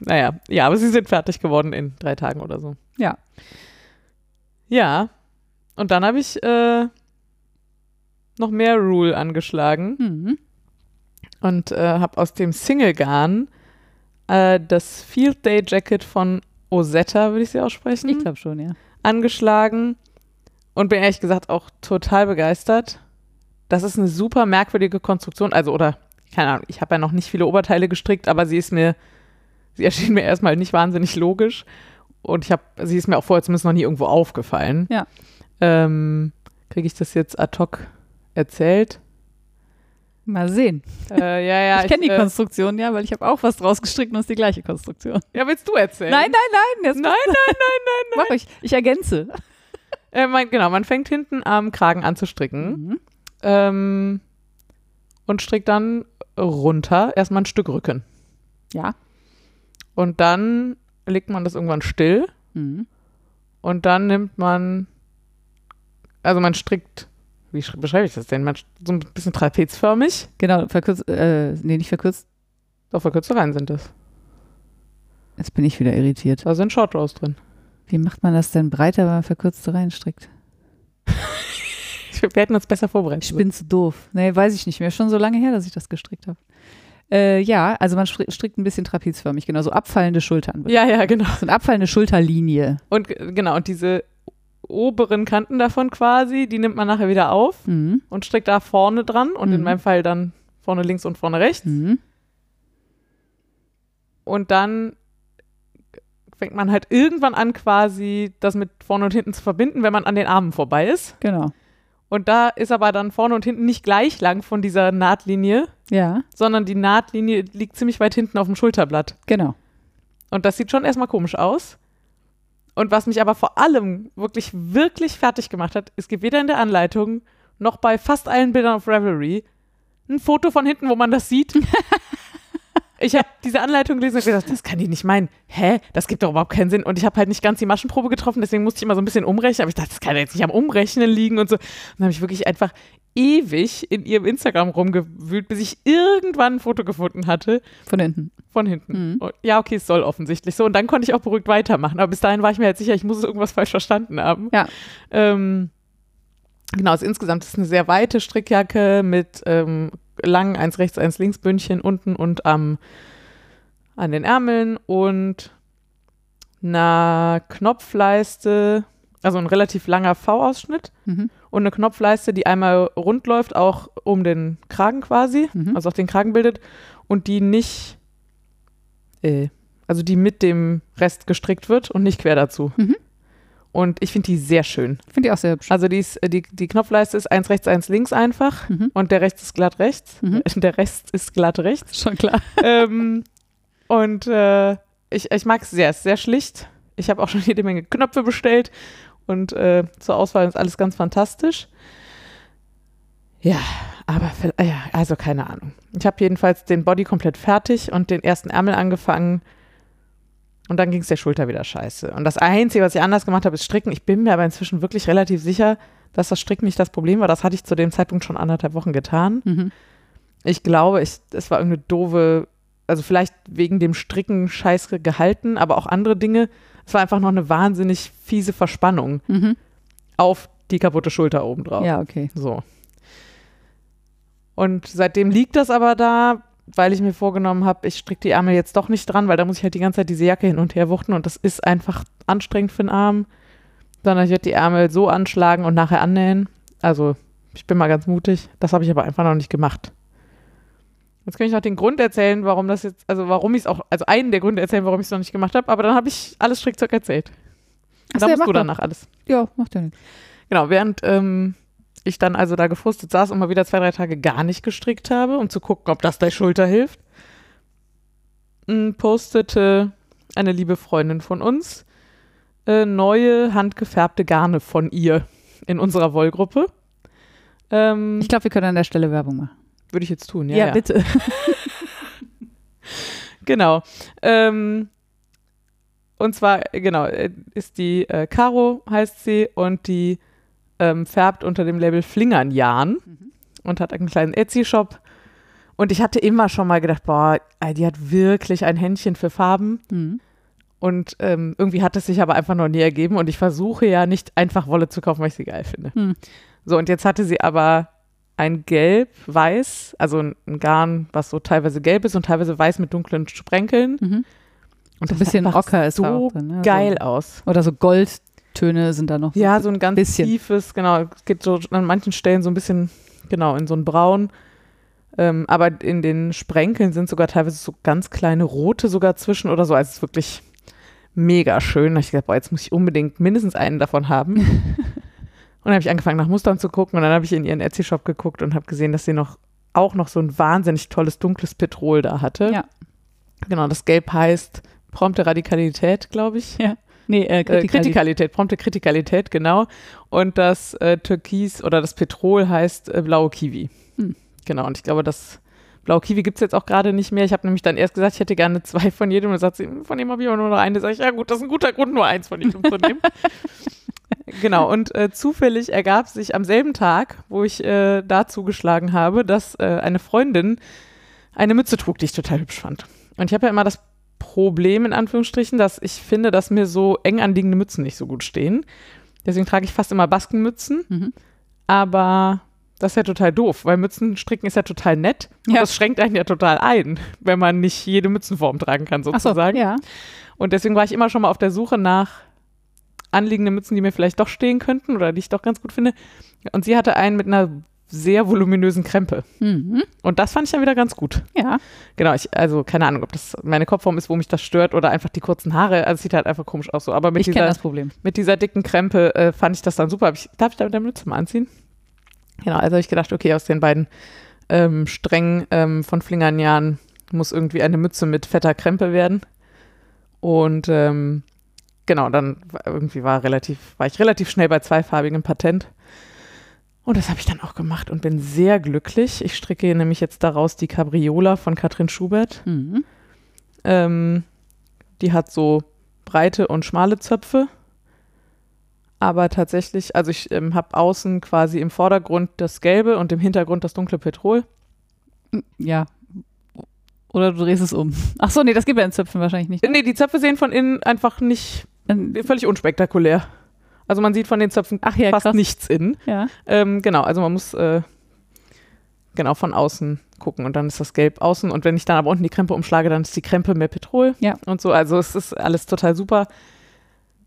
Naja, ja, aber sie sind fertig geworden in drei Tagen oder so. Ja. Ja. Und dann habe ich äh, noch mehr Rule angeschlagen Mhm. und äh, habe aus dem Single-Garn äh, das Field Day Jacket von Osetta, würde ich sie aussprechen, Ich glaube schon, ja. angeschlagen und bin ehrlich gesagt auch total begeistert. Das ist eine super merkwürdige Konstruktion. Also, oder, keine Ahnung, ich habe ja noch nicht viele Oberteile gestrickt, aber sie ist mir, sie erschien mir erstmal nicht wahnsinnig logisch. Und ich habe, sie ist mir auch vorher zumindest noch nie irgendwo aufgefallen. Ja. Ähm, Kriege ich das jetzt ad hoc erzählt? Mal sehen. äh, ja, ja. ich kenne die äh, Konstruktion, ja, weil ich habe auch was draus gestrickt und es ist die gleiche Konstruktion. Ja, willst du erzählen? Nein, nein, nein. Jetzt Nein, nein, nein, nein. mach ich. Ich ergänze. Äh, mein, genau, man fängt hinten am Kragen an zu stricken. Mhm. Ähm, und strickt dann runter, erstmal ein Stück Rücken. Ja. Und dann legt man das irgendwann still Mhm. und dann nimmt man, also man strickt, wie sch- beschreibe ich das denn? Man so ein bisschen trapezförmig. Genau, verkürzt, äh, nee, nicht verkürzt. Doch, verkürzte Reihen sind das. Jetzt bin ich wieder irritiert. Da sind Short Rows drin. Wie macht man das denn breiter, wenn man verkürzte reinstrickt? Wir hätten uns besser vorbereitet. Ich bin zu doof. Nee, weiß ich nicht mehr. Schon so lange her, dass ich das gestrickt habe. Äh, ja, also man stri- strickt ein bisschen trapezförmig, genau, so abfallende Schultern. ja, ja, genau. So eine abfallende Schulterlinie. Und äh, genau, und diese oberen Kanten davon quasi, die nimmt man nachher wieder auf Mhm. und strickt da vorne dran und in Mhm. meinem Fall dann vorne links und vorne rechts. Mhm. Und dann fängt man halt irgendwann an, quasi das mit vorne und hinten zu verbinden, wenn man an den Armen vorbei ist. Genau. Und da ist aber dann vorne und hinten nicht gleich lang von dieser Nahtlinie, Ja, sondern die Nahtlinie liegt ziemlich weit hinten auf dem Schulterblatt. genau. Und das sieht schon erstmal komisch aus. Und was mich aber vor allem wirklich, wirklich fertig gemacht hat, es gibt weder in der Anleitung noch bei fast allen Bildern auf Revelry ein Foto von hinten, wo man das sieht. Ich habe diese Anleitung gelesen und gedacht, das kann die nicht meinen. Hä? Das gibt doch überhaupt keinen Sinn. Und ich habe halt nicht ganz die Maschenprobe getroffen, deswegen musste ich immer so ein bisschen umrechnen. Aber ich dachte, das kann ja jetzt nicht am Umrechnen liegen und so. Und dann habe ich wirklich einfach ewig in ihrem Instagram rumgewühlt, bis ich irgendwann ein Foto gefunden hatte. Von hinten. Von hinten. Mhm. Und ja, okay, es soll offensichtlich so. Und dann konnte ich auch beruhigt weitermachen. Aber bis dahin war ich mir halt sicher, ich muss irgendwas falsch verstanden haben. Ja. Ähm, genau, also insgesamt ist es eine sehr weite Strickjacke mit ähm, langen eins rechts, eins links Bündchen unten und am an den Ärmeln und einer Knopfleiste, also ein relativ langer V-Ausschnitt Mhm. und eine Knopfleiste, die einmal rund läuft, auch um den Kragen quasi, Mhm. also auch den Kragen bildet und die nicht, äh, also die mit dem Rest gestrickt wird und nicht quer dazu. Mhm. Und ich finde die sehr schön. Finde ich auch sehr hübsch. Also die, ist, äh, die, die Knopfleiste ist eins rechts, eins links einfach Mhm. und der rechts ist glatt rechts. Mhm. Der Rest ist glatt rechts. Schon klar. ähm, und äh, ich, ich mag es sehr, es ist sehr schlicht. Ich habe auch schon jede Menge Knöpfe bestellt und äh, zur Auswahl ist alles ganz fantastisch. Ja, aber ja, also keine Ahnung. Ich habe jedenfalls den Body komplett fertig und den ersten Ärmel angefangen. Und dann ging es der Schulter wieder scheiße. Und das Einzige, was ich anders gemacht habe, ist Stricken. Ich bin mir aber inzwischen wirklich relativ sicher, dass das Stricken nicht das Problem war. Das hatte ich zu dem Zeitpunkt schon anderthalb Wochen getan. Mhm. Ich glaube, ich, es war irgendeine doofe, also vielleicht wegen dem Stricken scheiße gehalten, aber auch andere Dinge. Es war einfach noch eine wahnsinnig fiese Verspannung Mhm. auf die kaputte Schulter oben drauf. Ja, okay. So. Und seitdem liegt das aber da, weil ich mir vorgenommen habe, ich stricke die Ärmel jetzt doch nicht dran, weil da muss ich halt die ganze Zeit diese Jacke hin und her wuchten und das ist einfach anstrengend für den Arm. Sondern ich werde die Ärmel so anschlagen und nachher annähen. Also, ich bin mal ganz mutig. Das habe ich aber einfach noch nicht gemacht. Jetzt kann ich noch den Grund erzählen, warum das jetzt, also warum ich es auch, also einen der Gründe erzählen, warum ich es noch nicht gemacht habe, aber dann habe ich alles Strickzeug erzählt. Ach da so, ja, musst mach du danach alles. Ja, macht ja nichts. Genau, während ähm, ich dann also da gefrustet saß und mal wieder zwei, drei Tage gar nicht gestrickt habe, um zu gucken, ob das der Schulter hilft, m, postete eine liebe Freundin von uns äh, neue handgefärbte Garne von ihr in unserer Wollgruppe. Ähm, Ich glaube, wir können an der Stelle Werbung machen. Würde ich jetzt tun, ja. ja. bitte. Genau. Ähm, und zwar, äh, genau, äh, ist die äh, Caro, heißt sie, und die ähm, färbt unter dem Label Flingernjahn Mhm. und hat einen kleinen Etsy-Shop. Und ich hatte immer schon mal gedacht, boah, die hat wirklich ein Händchen für Farben. Mhm. Und ähm, irgendwie hat es sich aber einfach noch nie ergeben. Und ich versuche ja nicht einfach Wolle zu kaufen, weil ich sie geil finde. Hm. So, und jetzt hatte sie aber ein Gelb-Weiß, also ein Garn, was so teilweise gelb ist und teilweise weiß mit dunklen Sprenkeln. Mhm. Und So ein bisschen sah einfach Ocker ist so drin. Ne? geil So, aus. oder so Goldtöne sind da noch. Ja, so ein ganz bisschen. tiefes, genau. Es geht so an manchen Stellen so ein bisschen, genau, in so ein Braun. Ähm, aber in den Sprenkeln sind sogar teilweise so ganz kleine rote sogar zwischen oder so. Also es ist wirklich mega schön. Da hab ich gedacht, boah, jetzt muss ich unbedingt mindestens einen davon haben. und dann habe ich angefangen nach Mustern zu gucken und dann habe ich in ihren Etsy-Shop geguckt und habe gesehen, dass sie noch auch noch so ein wahnsinnig tolles dunkles Petrol da hatte. Ja. Genau, das Gelb heißt prompte Radikalität, glaube ich. Nee, äh, Äh, Kritikalität. Kritikalität, prompte Kritikalität, genau. Und das äh, Türkis oder das Petrol heißt äh, blaue Kiwi. Hm. Genau, und ich glaube, das blaue Kiwi gibt es jetzt auch gerade nicht mehr. Ich habe nämlich dann erst gesagt, ich hätte gerne zwei von jedem. Und dann sagt sie, hm, von dem habe ich aber nur noch eine. Sag ich, ja gut, das ist ein guter Grund, nur eins von jedem zu nehmen. genau, und äh, zufällig ergab sich am selben Tag, wo ich äh, da zugeschlagen habe, dass äh, eine Freundin eine Mütze trug, die ich total hübsch fand. Und ich habe ja immer das Problem, in Anführungsstrichen, dass ich finde, dass mir so eng anliegende Mützen nicht so gut stehen. Deswegen trage ich fast immer Baskenmützen, Mhm. aber das ist ja total doof, weil Mützen stricken ist ja total nett. Und Ja. das schränkt einen ja total ein, wenn man nicht jede Mützenform tragen kann, Ach so, sozusagen. ja. Und deswegen war ich immer schon mal auf der Suche nach anliegenden Mützen, die mir vielleicht doch stehen könnten oder die ich doch ganz gut finde. Und sie hatte einen mit einer sehr voluminösen Krempe. Mhm. Und das fand ich dann wieder ganz gut. Ja. Genau, ich, also keine Ahnung, ob das meine Kopfform ist, wo mich das stört oder einfach die kurzen Haare. Also es sieht halt einfach komisch aus so. Aber mit, Ich dieser, das Problem. mit dieser dicken Krempe äh, fand ich das dann super. Hab ich, darf ich da mit der Mütze mal anziehen? Genau, also habe ich gedacht, okay, aus den beiden ähm, Strängen ähm, von Flingernjahren muss irgendwie eine Mütze mit fetter Krempe werden. Und ähm, genau, dann war- irgendwie war relativ, war ich relativ schnell bei zweifarbigem Patent. Und das habe ich dann auch gemacht und bin sehr glücklich. Ich stricke nämlich jetzt daraus die Cabriola von Katrin Schubert. Mhm. Ähm, die hat so breite und schmale Zöpfe. Aber tatsächlich, also ich ähm, habe außen quasi im Vordergrund das Gelbe und im Hintergrund das dunkle Petrol. Ja. Oder du drehst es um. Ach so, nee, das gibt ja in Zöpfen wahrscheinlich nicht. Nee, die Zöpfe sehen von innen einfach nicht, völlig unspektakulär. Also man sieht von den Zöpfen Ach ja, fast krass. nichts innen. Ja. Ähm, genau, also man muss äh, genau von außen gucken und dann ist das Gelb außen und wenn ich dann aber unten die Krempe umschlage, dann ist die Krempe mehr Petrol Ja. und so. Also es ist alles total super.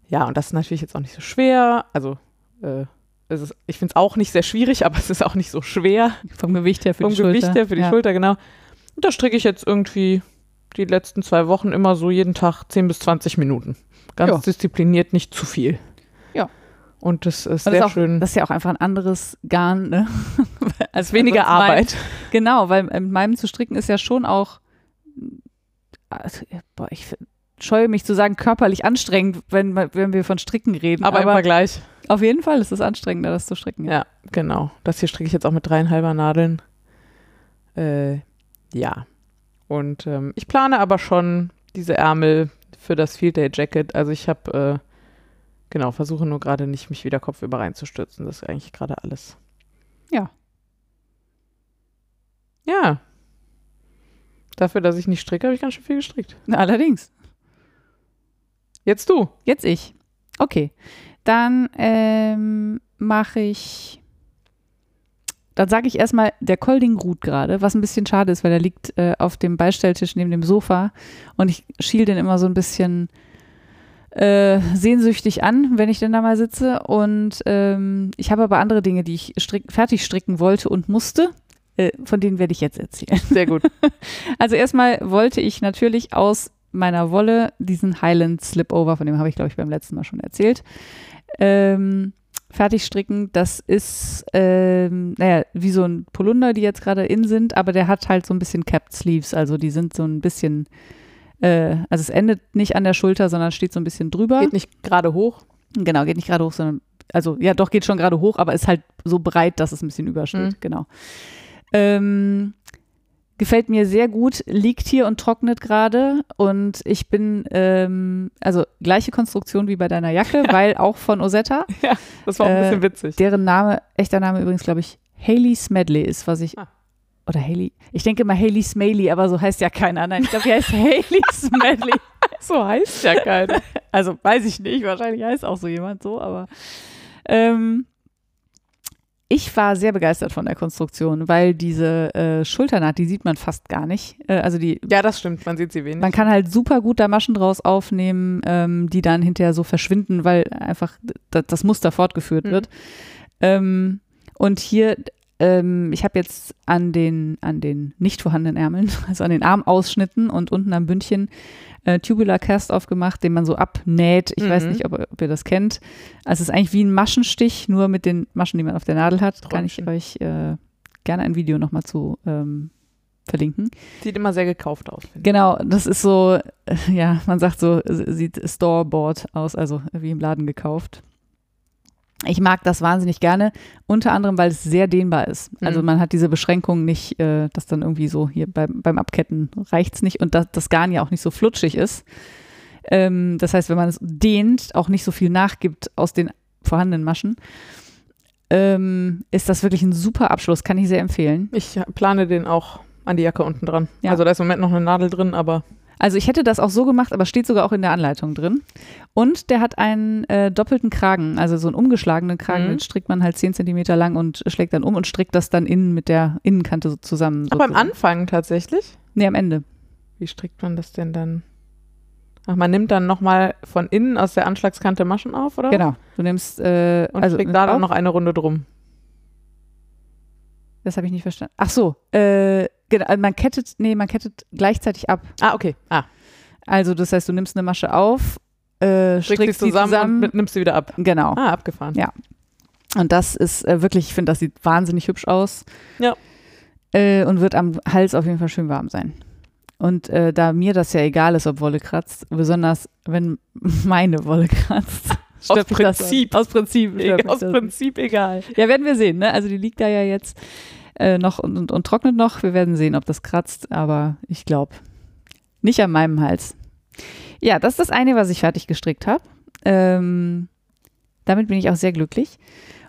Ja, und das ist natürlich jetzt auch nicht so schwer. Also äh, es ist, ich finde es auch nicht sehr schwierig, aber es ist auch nicht so schwer. Vom Gewicht her für Vom die Schulter. Gewicht her für die ja. Schulter, genau. Und da stricke ich jetzt irgendwie die letzten zwei Wochen immer so jeden Tag 10 bis 20 Minuten. Ganz Ja. diszipliniert, nicht zu viel. Und das ist Und sehr das, auch, schön. das ist ja auch einfach ein anderes Garn, ne? Als weniger sonst mein- Arbeit. Genau, weil mit meinem zu stricken ist ja schon auch, also, boah, ich scheue mich zu sagen, körperlich anstrengend, wenn, wenn wir von Stricken reden. Aber, im Vergleich. auf jeden Fall ist es anstrengender, das zu stricken. Ja, genau. Das hier stricke ich jetzt auch mit dreieinhalber Nadeln. Äh, ja. Und ähm, ich plane aber schon diese Ärmel für das Field Day Jacket. Also ich habe, äh, genau, versuche nur gerade nicht, mich wieder kopfüber reinzustürzen. Das ist eigentlich gerade alles. Ja. Ja. Dafür, dass ich nicht stricke, habe ich ganz schön viel gestrickt. Allerdings. Jetzt du. Jetzt ich. Okay. Dann ähm, mache ich. Dann sage ich erstmal, der Kolding ruht gerade, was ein bisschen schade ist, weil er liegt äh, auf dem Beistelltisch neben dem Sofa und ich schiel den immer so ein bisschen äh, sehnsüchtig an, wenn ich denn da mal sitze. Und ähm, ich habe aber andere Dinge, die ich strick fertig stricken wollte und musste. Äh, von denen werde ich jetzt erzählen. Sehr gut. Also erstmal wollte ich natürlich aus meiner Wolle diesen Highland Slipover, von dem habe ich glaube ich beim letzten Mal schon erzählt, ähm, fertig stricken. Das ist, ähm, naja, wie so ein Polunder, die jetzt gerade in sind, aber der hat halt so ein bisschen Capped Sleeves, also die sind so ein bisschen, äh, also es endet nicht an der Schulter, sondern steht so ein bisschen drüber. Geht nicht gerade hoch. Genau, geht nicht gerade hoch, sondern, also ja, doch geht schon gerade hoch, aber ist halt so breit, dass es ein bisschen übersteht. Mhm. Genau. Ähm, gefällt mir sehr gut, liegt hier und trocknet gerade und ich bin, ähm, also gleiche Konstruktion wie bei deiner Jacke, weil auch von Osetta, Ja, das war auch ein Äh, bisschen witzig. deren Name, echter Name übrigens, glaube ich, Haley Smedley ist, was ich, Ah. Oder Haley, ich denke immer Haley Smaley, aber so heißt ja keiner. Nein, ich glaube, die heißt Haley Smedley. So heißt ja keiner. Also weiß ich nicht, wahrscheinlich heißt auch so jemand so, aber ähm, ich war sehr begeistert von der Konstruktion, weil diese äh, Schulternaht, die sieht man fast gar nicht. Äh, also die, ja, das stimmt. Man sieht sie wenig. man kann halt super gut da Maschen draus aufnehmen, ähm, die dann hinterher so verschwinden, weil einfach das Muster fortgeführt Mhm. wird. Ähm, und hier, ähm, ich habe jetzt an den, an den nicht vorhandenen Ärmeln, also an den Armausschnitten und unten am Bündchen, äh, Tubular Cast aufgemacht, den man so abnäht. Ich weiß Mhm. nicht, ob, ob ihr das kennt. Also es ist eigentlich wie ein Maschenstich, nur mit den Maschen, die man auf der Nadel hat. Kann ich Träumchen. euch äh, gerne ein Video nochmal zu ähm, verlinken. Sieht immer sehr gekauft aus. Genau, das ist so, äh, ja, man sagt so, sieht Store-Bought aus, also wie im Laden gekauft. Ich mag das wahnsinnig gerne, unter anderem, weil es sehr dehnbar ist. Also Mhm. man hat diese Beschränkung nicht, äh, dass dann irgendwie so hier beim, beim Abketten reicht's nicht und dass das Garn ja auch nicht so flutschig ist. Ähm, das heißt, wenn man es dehnt, auch nicht so viel nachgibt aus den vorhandenen Maschen, ähm, ist das wirklich ein super Abschluss, kann ich sehr empfehlen. Ich plane den auch an die Jacke unten dran. Ja. Also da ist im Moment noch eine Nadel drin, aber Also ich hätte das auch so gemacht, aber steht sogar auch in der Anleitung drin. Und der hat einen äh, doppelten Kragen, also so einen umgeschlagenen Kragen, Mhm. den strickt man halt 10 Zentimeter lang und schlägt dann um und strickt das dann innen mit der Innenkante so zusammen. aber am. Anfang tatsächlich. Nee, am Ende. Wie strickt man das denn dann? Ach, man nimmt dann nochmal von innen aus der Anschlagskante Maschen auf, oder? Genau. Du nimmst, äh, Und also strickt da dann noch eine Runde drum. Das habe ich nicht verstanden. Ach so, äh, genau, also man kettet, nee, man kettet gleichzeitig ab. Ah, okay. Ah, Also das heißt, du nimmst eine Masche auf, äh, strickst sie zusammen, und mit, nimmst sie wieder ab. genau. Ah, abgefahren. Ja. Und das ist äh, wirklich, ich finde, das sieht wahnsinnig hübsch aus. Ja. Äh, und wird am Hals auf jeden Fall schön warm sein. Und äh, da mir das ja egal ist, ob Wolle kratzt, besonders wenn meine Wolle kratzt. Aus Prinzip. Aus Prinzip. mich Aus. Prinzip egal. Ja, werden wir sehen. Ne? Also die liegt da ja jetzt äh, noch und, und, und trocknet noch. Wir werden sehen, ob das kratzt, aber ich glaube nicht an meinem Hals. Ja, das ist das eine, was ich fertig gestrickt habe. Ähm, damit bin ich auch sehr glücklich.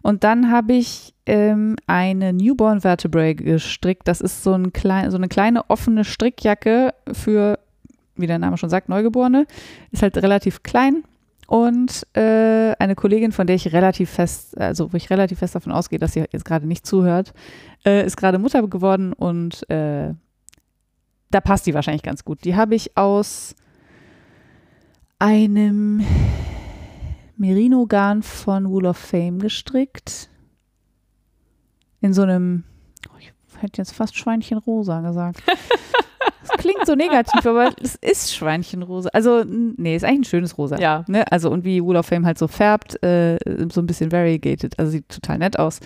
Und dann habe ich ähm, eine Newborn Vertebrae gestrickt. Das ist so, ein klein, so eine kleine offene Strickjacke für, wie der Name schon sagt, Neugeborene. Ist halt relativ klein. Und äh, eine Kollegin, von der ich relativ fest, also wo ich relativ fest davon ausgehe, dass sie jetzt gerade nicht zuhört, äh, ist gerade Mutter geworden und äh, da passt die wahrscheinlich ganz gut. Die habe ich aus einem Merino-Garn von Wool of Fame gestrickt. In so einem, oh, ich hätte jetzt fast Schweinchenrosa gesagt. Das klingt so negativ, aber es ist Schweinchenrosa. Also, nee, ist eigentlich ein schönes Rosa. Ja. Ne? Also, und wie Wool of Fame halt so färbt, äh, so ein bisschen variegated. Also, sieht total nett aus.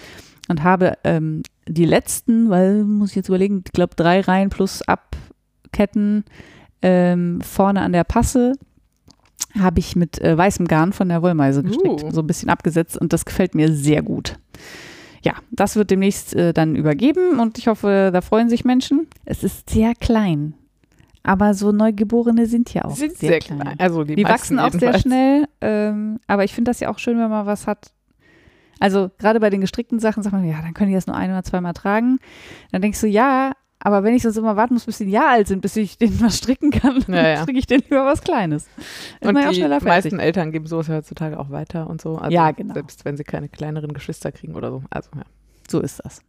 Und habe ähm, die letzten, weil, muss ich jetzt überlegen, ich glaube, drei Reihen plus Abketten ähm, vorne an der Passe habe ich mit äh, weißem Garn von der Wollmeise gestrickt, Uh. so ein bisschen abgesetzt und das gefällt mir sehr gut. Ja, das wird demnächst äh, dann übergeben und ich hoffe, da freuen sich Menschen. Es ist sehr klein, aber so Neugeborene sind ja auch sind sehr, sehr klein. klein. Also die, Die wachsen auch sehr jedenfalls. schnell, ähm, aber ich finde das ja auch schön, wenn man was hat. Also gerade bei den gestrickten Sachen sagt man, ja, dann können die das nur ein oder zweimal tragen. Dann denkst du, ja, aber wenn ich sonst immer warten muss, bis die ein Jahr alt sind, bis ich denen was stricken kann, Ja, ja. dann stricke ich denen lieber was Kleines. Ist Und ja auch die meisten Eltern geben sowas ja heutzutage auch weiter und so. Also Ja, genau. Selbst wenn sie keine kleineren Geschwister kriegen oder so. Also ja. So ist das.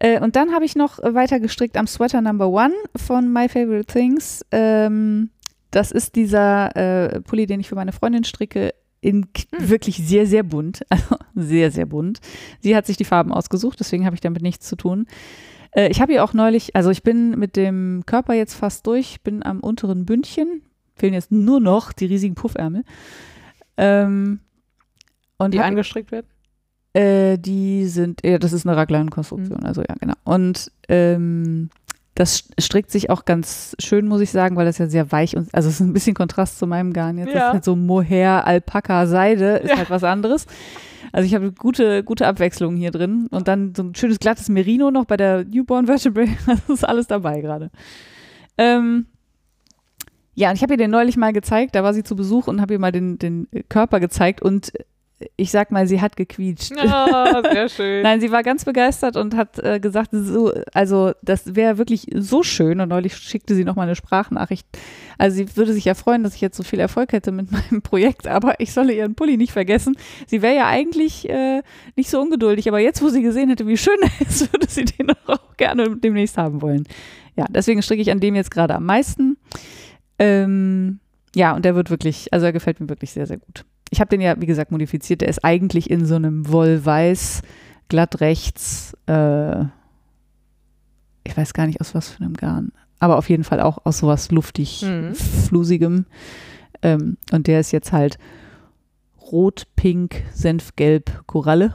Äh, und dann habe ich noch weiter gestrickt am Sweater Number One von My Favorite Things. Ähm, das ist dieser äh, Pulli, den ich für meine Freundin stricke, in Hm. wirklich sehr, sehr bunt. Also sehr, sehr bunt. Sie hat sich die Farben ausgesucht, deswegen habe ich damit nichts zu tun. Äh, ich habe ihr auch neulich, also ich bin mit dem Körper jetzt fast durch, bin am unteren Bündchen. Fehlen jetzt nur noch die riesigen Puffärmel. Ähm, und Die angestrickt werden? äh, die sind, ja, das ist eine Raglan-Konstruktion, also ja, genau. Und ähm, das strickt sich auch ganz schön, muss ich sagen, weil das ja sehr weich und, also es ist ein bisschen Kontrast zu meinem Garn jetzt. Das Ja. ist halt so Mohair, Alpaka, Seide, ist Ja. halt was anderes. Also ich habe gute, gute Abwechslung hier drin und dann so ein schönes glattes Merino noch bei der Newborn Vertebrae. Das ist alles dabei gerade. Ähm, ja, und ich habe ihr den neulich mal gezeigt, da war sie zu Besuch und habe ihr mal den, den Körper gezeigt und ich sag mal, sie hat gequietscht. Ja, sehr schön. Nein, sie war ganz begeistert und hat äh, gesagt, so, also das wäre wirklich so schön. Und neulich schickte sie noch mal eine Sprachnachricht. Also sie würde sich ja freuen, dass ich jetzt so viel Erfolg hätte mit meinem Projekt, aber ich solle ihren Pulli nicht vergessen. Sie wäre ja eigentlich äh, nicht so ungeduldig, aber jetzt, wo sie gesehen hätte, wie schön er ist, würde sie den auch gerne demnächst haben wollen. Ja, deswegen stricke ich an dem jetzt gerade am meisten. Ähm, ja, und der wird wirklich, also er gefällt mir wirklich sehr, sehr gut. Ich habe den ja, wie gesagt, modifiziert. Der ist eigentlich in so einem Wollweiß, glatt rechts, äh, ich weiß gar nicht aus was für einem Garn, aber auf jeden Fall auch aus sowas luftig, Mhm. flusigem. Ähm, und der ist jetzt halt rot, pink, senfgelb, Koralle.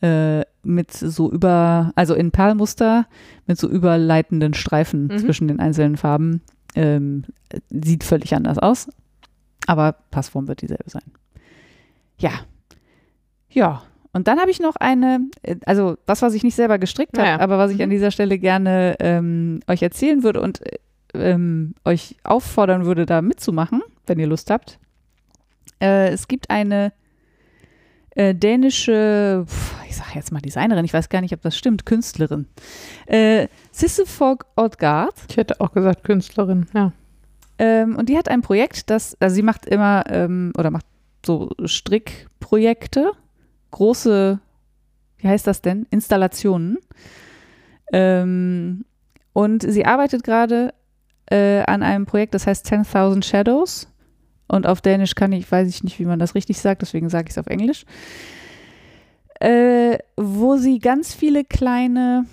Äh, mit so über, also in Perlmuster, mit so überleitenden Streifen Mhm. zwischen den einzelnen Farben. Ähm, sieht völlig anders aus, aber Passform wird dieselbe sein. Ja. Ja. Und dann habe ich noch eine, äh, also was, was ich nicht selber gestrickt habe, Naja. aber was ich Mhm. an dieser Stelle gerne ähm, euch erzählen würde und äh, ähm, euch auffordern würde, da mitzumachen, wenn ihr Lust habt. Äh, es gibt eine äh, dänische, ich sage jetzt mal Designerin, ich weiß gar nicht, ob das stimmt, Künstlerin. Äh, Sisse Fogg Odgaard. Ich hätte auch gesagt Künstlerin, ja. Ähm, und die hat ein Projekt, das, also sie macht immer ähm, oder macht so Strickprojekte, große, wie heißt das denn? Installationen. Ähm, und sie arbeitet gerade äh, an einem Projekt, das heißt 10.000 Shadows. Und auf Dänisch kann ich, weiß ich nicht, wie man das richtig sagt, deswegen sage ich es auf Englisch. Äh, wo sie ganz viele kleine,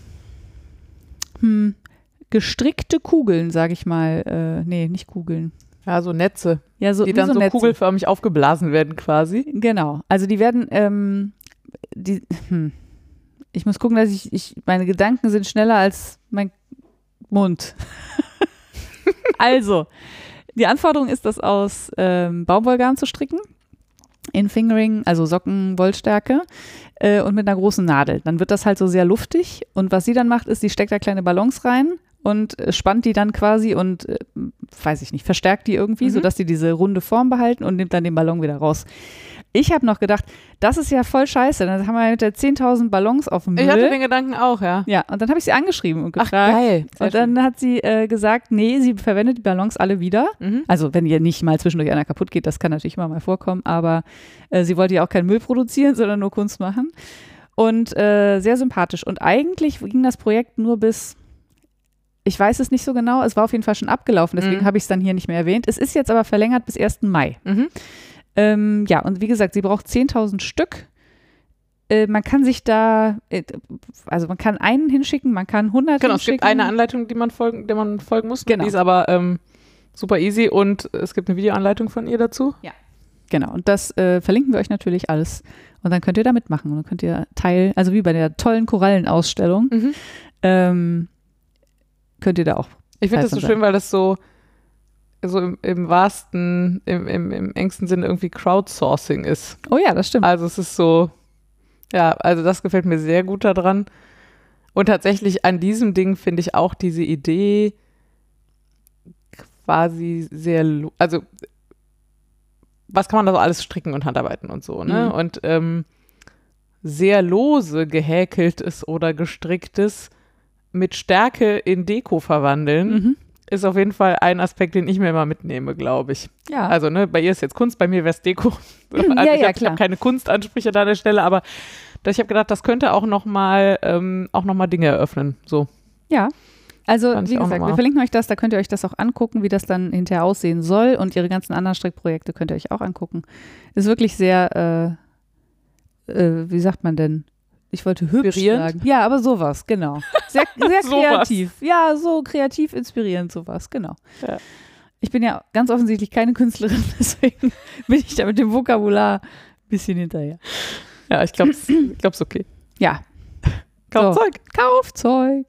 hm, gestrickte Kugeln, sage ich mal, äh, nee, nicht Kugeln. Ja, so Netze, Ja, so, die dann so, Netze. kugelförmig aufgeblasen werden quasi. Genau. Also die werden, ähm, die, hm. ich muss gucken, dass ich, ich, meine Gedanken sind schneller als mein Mund. Also, die Anforderung ist, das aus ähm, Baumwollgarn zu stricken. In Fingering, also Sockenwollstärke äh, und mit einer großen Nadel. Dann wird das halt so sehr luftig. Und was sie dann macht, ist, sie steckt da kleine Ballons rein und äh, spannt die dann quasi und, äh, weiß ich nicht, verstärkt die irgendwie, Mhm. sodass die diese runde Form behalten und nimmt dann den Ballon wieder raus. Ich habe noch gedacht, das ist ja voll scheiße. Dann haben wir mit der 10.000 Ballons auf dem Müll. Ich hatte den Gedanken auch, ja. ja, und dann habe ich sie angeschrieben und Ach, gefragt. geil. Sehr und dann hat sie äh, gesagt, nee, sie verwendet die Ballons alle wieder. Mhm. Also wenn ihr nicht mal zwischendurch einer kaputt geht, das kann natürlich immer mal vorkommen, aber äh, sie wollte ja auch keinen Müll produzieren, sondern nur Kunst machen. Und äh, sehr sympathisch. Und eigentlich ging das Projekt nur bis, ich weiß es nicht so genau, es war auf jeden Fall schon abgelaufen, deswegen Mhm. habe ich es dann hier nicht mehr erwähnt. Es ist jetzt aber verlängert bis 1. Mai. Mhm. Ähm, ja, und wie gesagt, sie braucht 10.000 Stück. Äh, man kann sich da, äh, also man kann einen hinschicken, man kann 100 Genau, es hinschicken. gibt eine Anleitung, die man folgen, der man folgen muss. Genau. Die ist aber ähm, super easy und es gibt eine Videoanleitung von ihr dazu. Genau, und das äh, verlinken wir euch natürlich alles. Und dann könnt ihr da mitmachen. Und dann könnt ihr Teil, also wie bei der tollen Korallenausstellung, Mhm. ähm, könnt ihr da auch. Ich finde das so von schön, weil das so, so im, im wahrsten, im, im, im engsten Sinne irgendwie Crowdsourcing ist. Oh ja, das stimmt. Also es ist so, ja, also das gefällt mir sehr gut daran. Und tatsächlich an diesem Ding finde ich auch diese Idee quasi sehr, also was kann man da so alles stricken und handarbeiten und so, ne? Mhm. Und ähm, sehr lose gehäkeltes oder gestricktes mit Stärke in Deko verwandeln, Mhm. ist auf jeden Fall ein Aspekt, den ich mir immer mitnehme, glaube ich. Ja. Also, ne, bei ihr ist jetzt Kunst, bei mir wäre es Deko. Also Ja, ich ja, habe hab keine Kunstansprüche da an der Stelle, aber das- ich habe gedacht, das könnte auch nochmal ähm, auch noch mal Dinge eröffnen. So. ja. Also, wie gesagt, wir verlinken euch das, da könnt ihr euch das auch angucken, wie das dann hinterher aussehen soll. Und ihre ganzen anderen Strickprojekte könnt ihr euch auch angucken. Ist wirklich sehr, äh, äh, wie sagt man denn? Ich wollte hübsch sagen. Ja, aber sowas, genau. Sehr, sehr Sowas. kreativ. Ja, so kreativ inspirierend, sowas, genau. Ja. Ich bin ja ganz offensichtlich keine Künstlerin, deswegen bin ich da mit dem Vokabular ein bisschen hinterher. Ja, ich glaube, ich glaub's okay. Ja, Kauf So. Zeug. Kaufzeug.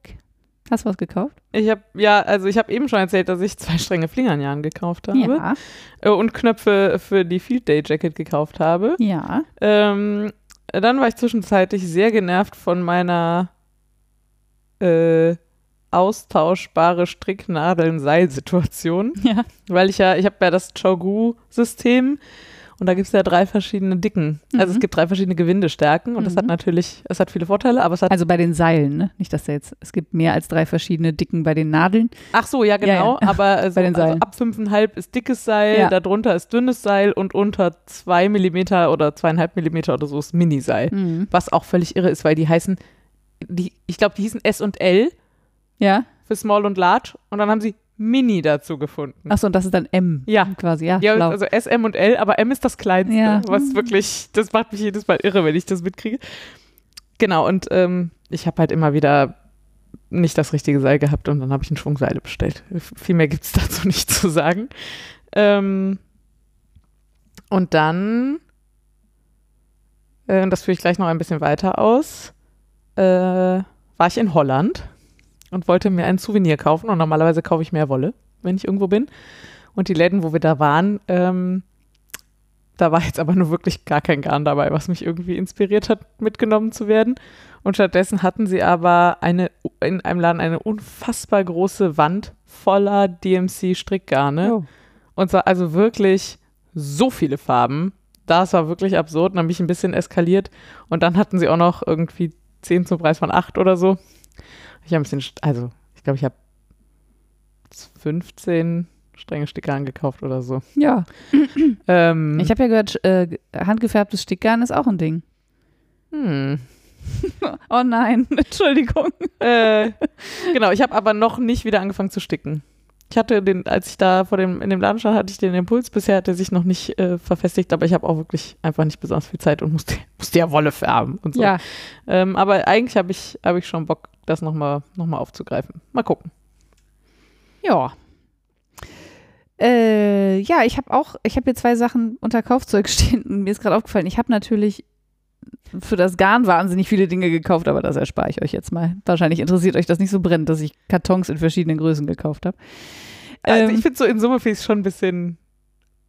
Hast du was gekauft? Ich habe ja, also ich habe eben schon erzählt, dass ich zwei strenge Flingernjahren gekauft habe Ja. äh, und Knöpfe für die Field Day Jacket gekauft habe. Ja. Ähm, dann war ich zwischenzeitlich sehr genervt von meiner äh, austauschbare Stricknadeln-Seil-Situation. Ja. Weil ich ja, ich habe ja das Chogu-System und da gibt es ja drei verschiedene Dicken. Also Mhm. es gibt drei verschiedene Gewindestärken und das hat Mhm. natürlich, es hat viele Vorteile, aber es hat. Also bei den Seilen, ne? Nicht, dass da jetzt, es gibt mehr als drei verschiedene Dicken bei den Nadeln. ach so, ja, genau. Ja, ja. Aber äh, so, Bei den also Seilen. ab 5,5 ist dickes Seil, Ja. darunter ist dünnes Seil und unter 2 Millimeter oder zweieinhalb Millimeter oder so ist Miniseil. Mhm. Was auch völlig irre ist, weil die heißen, die, ich glaube, die hießen S und L Ja. für Small und Large und dann haben sie Mini dazu gefunden. Achso, und das ist dann M. Ja. Quasi, ja. Ja, schlau. also S, M und L, aber M ist das kleinste, Ja. was wirklich, das macht mich jedes Mal irre, wenn ich das mitkriege. Genau, und ähm, ich habe halt immer wieder nicht das richtige Seil gehabt und dann habe ich ein Schwungseile bestellt. Viel mehr gibt es dazu nicht zu sagen. Ähm, und dann, äh, das führe ich gleich noch ein bisschen weiter aus, äh, war ich in Holland und wollte mir ein Souvenir kaufen. Und normalerweise kaufe ich mehr Wolle, wenn ich irgendwo bin. Und die Läden, wo wir da waren, ähm, da war jetzt aber nur wirklich gar kein Garn dabei, was mich irgendwie inspiriert hat, mitgenommen zu werden. Und stattdessen hatten sie aber eine, in einem Laden eine unfassbar große Wand voller DMC-Strickgarne. Oh. Und zwar also wirklich so viele Farben. Das war wirklich absurd. Dann bin ich ein bisschen eskaliert. Und dann hatten sie auch noch irgendwie 10 zum Preis von 8 oder so. Ich habe ein bisschen, also ich glaube, ich habe 15 strenge Stickgarn gekauft oder so. Ja. Ähm, Ich habe ja gehört, äh, handgefärbtes Stickgarn ist auch ein Ding. hm. Oh nein, Entschuldigung. äh, genau, ich habe aber noch nicht wieder angefangen zu sticken. Ich hatte den, als ich da vor dem, in dem Laden stand, hatte ich den Impuls. Bisher hat er sich noch nicht äh, verfestigt, aber ich habe auch wirklich einfach nicht besonders viel Zeit und musste, musste ja Wolle färben und so. Ja. Ähm, aber eigentlich habe ich, hab ich schon Bock, das nochmal noch mal aufzugreifen. Mal gucken. Ja. Äh, ja, ich habe auch, ich habe hier zwei Sachen unter Kaufzeug stehen. und Mir ist gerade aufgefallen, ich habe natürlich für das Garn wahnsinnig viele Dinge gekauft, aber das erspare ich euch jetzt mal. Wahrscheinlich interessiert euch das nicht so brennend, dass ich Kartons in verschiedenen Größen gekauft habe. Also Ähm, ich finde so in Summe finde ich es schon ein bisschen,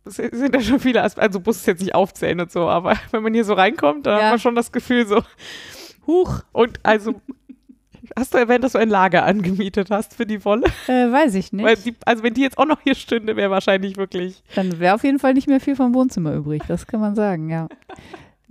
es sind ja schon viele Aspekte, also muss es jetzt nicht aufzählen und so, aber wenn man hier so reinkommt, dann Ja. hat man schon das Gefühl so, huch, und also hast du erwähnt, dass du ein Lager angemietet hast für die Wolle? Äh, weiß ich nicht. Weil die, also wenn die jetzt auch noch hier stünde, wäre wahrscheinlich wirklich, Dann wäre auf jeden Fall nicht mehr viel vom Wohnzimmer übrig, das kann man sagen, ja.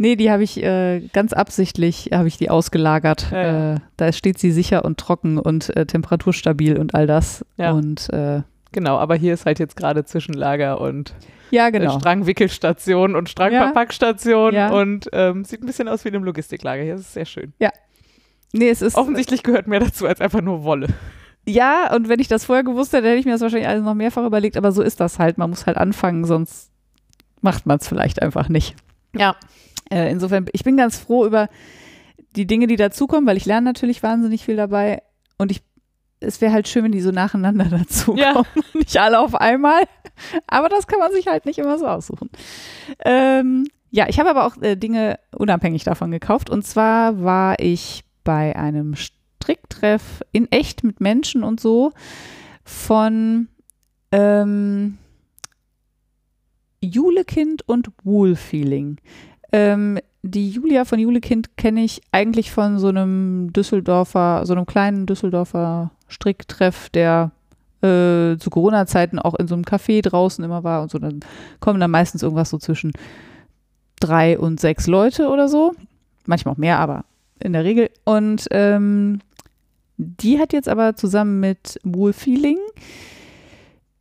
Nee, die habe ich äh, ganz absichtlich, habe ich die ausgelagert. Ja, ja. Äh, da steht sie sicher und trocken und äh, temperaturstabil und all das. Ja. Und äh, genau, aber hier ist halt jetzt gerade Zwischenlager und ja, äh, genau. Strangwickelstation und Strangverpackstation Ja. und ähm, sieht ein bisschen aus wie in einem Logistiklager hier, ist sehr schön. Nee, es ist Offensichtlich gehört mehr dazu als einfach nur Wolle. Ja, und wenn ich das vorher gewusst hätte, hätte ich mir das wahrscheinlich alles noch mehrfach überlegt, aber so ist das halt. Man muss halt anfangen, sonst macht man es vielleicht einfach nicht. Ja. Äh, insofern, ich bin ganz froh über die Dinge, die dazukommen, weil ich lerne natürlich wahnsinnig viel dabei und ich es wäre halt schön, wenn die so nacheinander dazukommen Ja. nicht alle auf einmal. Aber das kann man sich halt nicht immer so aussuchen. Ähm, ja, ich habe aber auch äh, Dinge unabhängig davon gekauft. Und zwar war ich bei einem Stricktreff in echt mit Menschen und so von ähm, Julekind und Woolfeeling. Ähm, die Julia von Julekind kenne ich eigentlich von so einem Düsseldorfer, so einem kleinen Düsseldorfer Stricktreff, der äh, zu Corona-Zeiten auch in so einem Café draußen immer war und so. Dann kommen da meistens irgendwas so zwischen drei und sechs Leute oder so. Manchmal auch mehr, aber in der Regel. Und ähm, die hat jetzt aber zusammen mit Woolfeeling,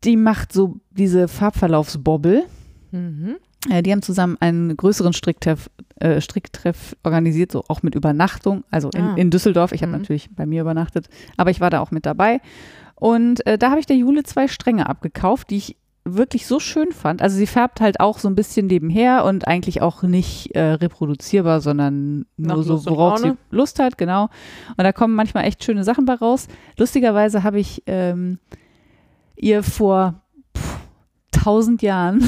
die macht so diese Farbverlaufsbobbel. Mhm. Äh, die haben zusammen einen größeren Stricktreff, äh, Stricktreff organisiert, so auch mit Übernachtung. Also in, Ah. in Düsseldorf. Ich habe Mhm. natürlich bei mir übernachtet, aber ich war da auch mit dabei. Und äh, da habe ich der Jule zwei Stränge abgekauft, die ich wirklich so schön fand. Also sie färbt halt auch so ein bisschen nebenher und eigentlich auch nicht äh, reproduzierbar, sondern Nach nur so, Lust und worauf sie. Lust hat, genau. Und da kommen manchmal echt schöne Sachen bei raus. Lustigerweise habe ich ähm, ihr vor tausend Jahren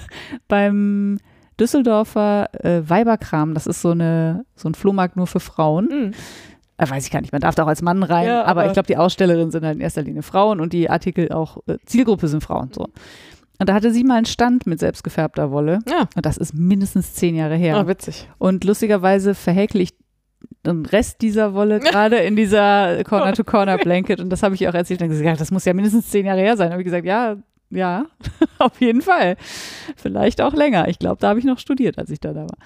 beim Düsseldorfer äh, Weiberkram, das ist so, eine, so ein Flohmarkt nur für Frauen. Mhm. Äh, weiß ich gar nicht, man darf da auch als Mann rein, Ja, aber, aber- ich glaube, die Ausstellerinnen sind halt in erster Linie Frauen und die Artikel auch, äh, Zielgruppe sind Frauen. So. Und da hatte sie mal einen Stand mit selbstgefärbter Wolle. Ja. Und das ist mindestens zehn Jahre her. Ah, witzig. Und lustigerweise verhäkel ich den Rest dieser Wolle gerade in dieser Corner-to-Corner-Blanket. Und das habe ich ihr auch erzählt. Und dann gesagt, das muss ja mindestens zehn Jahre her sein. habe ich gesagt, ja, ja, auf jeden Fall. Vielleicht auch länger. Ich glaube, da habe ich noch studiert, als ich da, da war.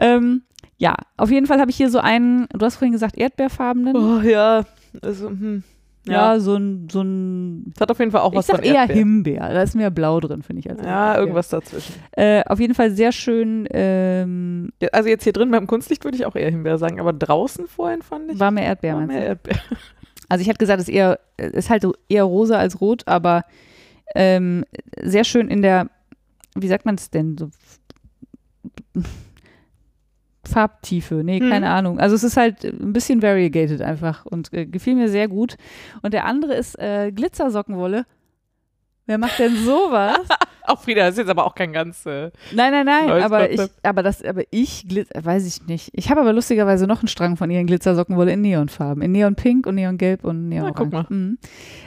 Ähm, ja, auf jeden Fall habe ich hier so einen, du hast vorhin gesagt, erdbeerfarbenen. Oh ja, also, hm. Ja, ja. so ein, so ein Es hat auf jeden Fall auch ich was sag von eher. Himbeer. Da ist mehr Blau drin, finde ich. Als Ja, irgendwas dazwischen. Äh, auf jeden Fall sehr schön. Ähm, Ja, Also jetzt hier drin beim Kunstlicht würde ich auch eher Himbeer sagen, aber draußen vorhin fand ich war mehr Erdbeer, war meinst mehr du? Erdbeer. Also ich hätte gesagt, es ist eher, ist halt eher rosa als rot, aber ähm, sehr schön in der, wie sagt man es denn? So Farbtiefe, nee, Hm. keine Ahnung. Also es ist halt ein bisschen variegated einfach und äh, gefiel mir sehr gut. Und der andere ist äh, Glitzersockenwolle. Wer macht denn sowas? Auch Frieda, das ist jetzt aber auch kein ganz. Äh, Nein, nein, nein, aber ich, aber das, aber ich, weiß ich nicht. Ich habe aber lustigerweise noch einen Strang von ihren Glitzersockenwolle in Neonfarben, in Neonpink und Neongelb und Neon. guck mal. Mhm.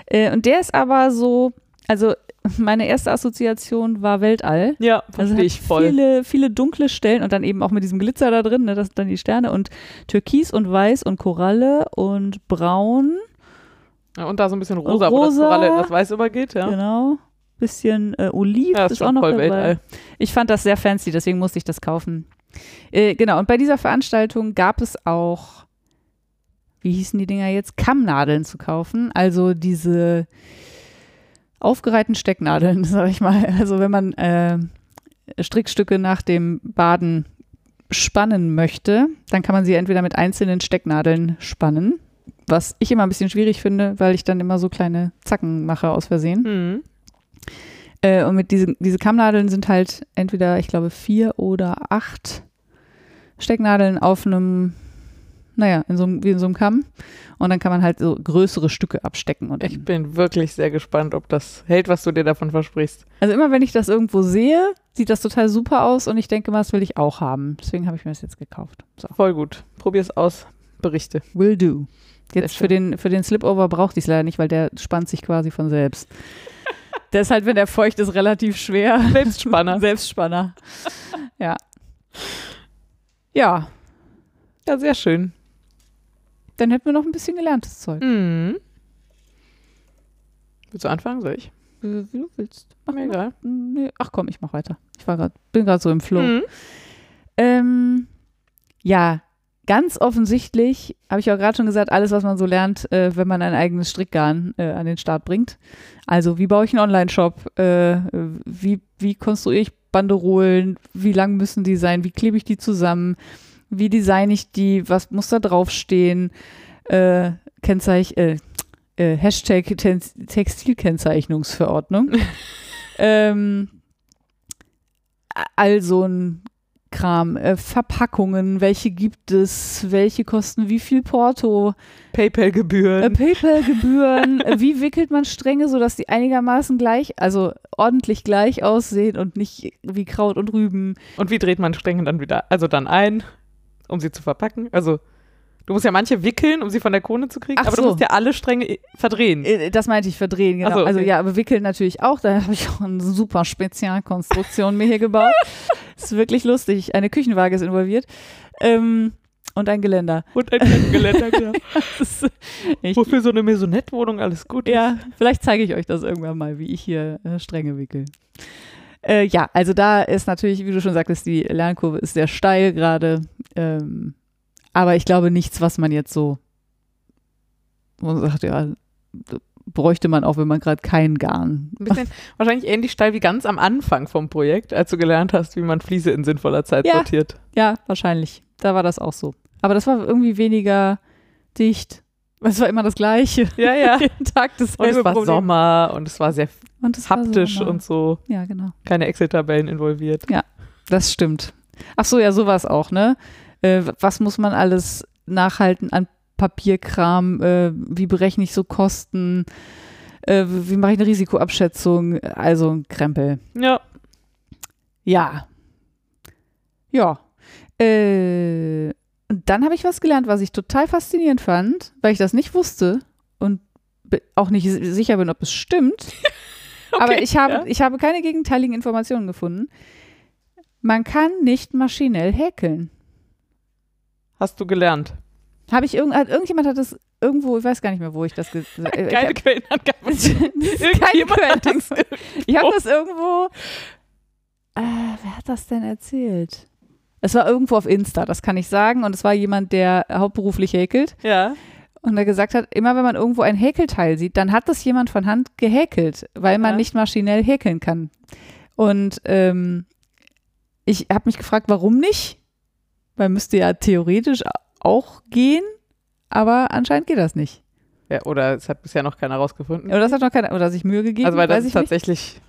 Äh, und der ist aber so, also meine erste Assoziation war Weltall. ja, Also verstehe hat ich voll. viele, viele dunkle Stellen und dann eben auch mit diesem Glitzer da drin, ne, das sind dann die Sterne und Türkis und Weiß und Koralle und Braun, Ja, und da so ein bisschen rosa, wo das Rosa. Koralle in das Weiß übergeht, ja. genau. Bisschen äh, Oliv Ja, ist, ist auch noch voll dabei. Weltall. Ich fand das sehr fancy, deswegen musste ich das kaufen. Äh, genau, und bei dieser Veranstaltung gab es auch, wie hießen die Dinger jetzt, Kammnadeln zu kaufen. Also diese aufgereihten Stecknadeln, sag ich mal. Also wenn man äh, Strickstücke nach dem Baden spannen möchte, dann kann man sie entweder mit einzelnen Stecknadeln spannen, was ich immer ein bisschen schwierig finde, weil ich dann immer so kleine Zacken mache aus Versehen. Mhm. Äh, und mit diesen, diese Kammnadeln sind halt entweder, ich glaube, vier oder acht Stecknadeln auf einem, naja, in so, einem- wie in so einem Kamm. Und dann kann man halt so größere Stücke abstecken. Und Ich bin wirklich sehr gespannt, ob das hält, was du dir davon versprichst. also immer wenn ich das irgendwo sehe, sieht das total super aus und ich denke mal, das will ich auch haben. Deswegen habe ich mir das jetzt gekauft. So. Voll gut. Probier's aus. Berichte. Will do. Jetzt für den, für den Slipover brauchte ich es leider nicht, weil der spannt sich quasi von selbst. Der ist halt, wenn der feucht ist, relativ schwer. Selbstspanner. Selbstspanner. ja. Ja, Ja, sehr schön. Dann hätten wir noch ein bisschen gelerntes Zeug. Mhm. Willst du anfangen? Soll ich? Wie du willst. Mach Mir egal. Nee, ach komm, ich mach weiter. Ich war grad, bin gerade so im Flow. Mhm. Ähm, ja, ganz offensichtlich, habe ich auch gerade schon gesagt, alles, was man so lernt, äh, wenn man ein eigenes Strickgarn äh, an den Start bringt. Also, wie baue ich einen Online-Shop? Äh, wie, wie konstruiere ich Banderolen? Wie lang müssen die sein? Wie klebe ich die zusammen? Wie designe ich die? Was muss da draufstehen? Äh, Kennzeich, äh, äh, Hashtag Textilkennzeichnungsverordnung. ähm, also ein Kram, äh, Verpackungen, welche gibt es, welche kosten wie viel Porto, äh, PayPal-Gebühren. PayPal-Gebühren, äh, wie wickelt man Stränge, sodass die einigermaßen gleich, also ordentlich gleich aussehen und nicht wie Kraut und Rüben. Und wie dreht man Stränge dann wieder, also dann ein, um sie zu verpacken? Also, du musst ja manche wickeln, um sie von der Krone zu kriegen, Ach aber so. du musst ja alle Stränge i- verdrehen. Äh, Das meinte ich verdrehen, genau. So, Also okay. ja, aber wickeln natürlich auch. Da habe ich auch eine super Spezialkonstruktion mir hier gebaut. ist wirklich lustig. Eine Küchenwaage ist involviert. Ähm, und ein Geländer. Und ein Treppengeländer, genau. Wofür so eine Maisonette-Wohnung alles gut ist. ja, vielleicht zeige ich euch das irgendwann mal, wie ich hier äh, Stränge wickel. Äh, ja, also da ist natürlich, wie du schon sagtest, die Lernkurve ist sehr steil gerade. Ähm, aber ich glaube nichts, was man jetzt so, man sagt, ja, bräuchte man auch, wenn man gerade kein Garn. Ein bisschen wahrscheinlich ähnlich steil wie ganz am Anfang vom Projekt, als du gelernt hast, wie man Fliese in sinnvoller Zeit Ja. sortiert. Ja, wahrscheinlich. Da war das auch so. Aber das war irgendwie weniger dicht. Es war immer das Gleiche. Ja, ja. Jeden Tag Und dasselbe es war Problem. Sommer und es war sehr Und es war haptisch Sommer. und so. Ja, genau. Keine Excel-Tabellen involviert. Das stimmt. Ach so, ja, sowas auch, ne? Äh, was muss man alles nachhalten an Papierkram? Äh, wie berechne ich so Kosten? Äh, wie mache ich eine Risikoabschätzung? Also ein Krempel. Ja. Ja. Ja. Äh, und dann habe ich was gelernt, was ich total faszinierend fand, weil ich das nicht wusste und auch nicht si- sicher bin, ob es stimmt. Aber ich habe, ja. ich habe keine gegenteiligen Informationen gefunden. Man kann nicht maschinell häkeln. Hast du gelernt. Habe ich irgend, irgendjemand hat das irgendwo, ich weiß gar nicht mehr, wo ich das ge- äh, ich Keine hab- Quellenangabe. Irgendjemand hat das Quellenangabe. Ich habe das irgendwo. Äh, wer hat das denn erzählt? Es war irgendwo auf Insta, das kann ich sagen. Und es war jemand, der hauptberuflich häkelt. Ja. Und der gesagt hat, immer wenn man irgendwo ein Häkelteil sieht, dann hat das jemand von Hand gehäkelt, weil man Ja. nicht maschinell häkeln kann. Und ähm, ich habe mich gefragt, warum nicht? Weil müsste ja theoretisch auch gehen, aber anscheinend geht das nicht. ja. Oder es hat bisher noch keiner rausgefunden. Oder das hat noch keiner, oder sich Mühe gegeben, Also weil das weiß ist ich nicht.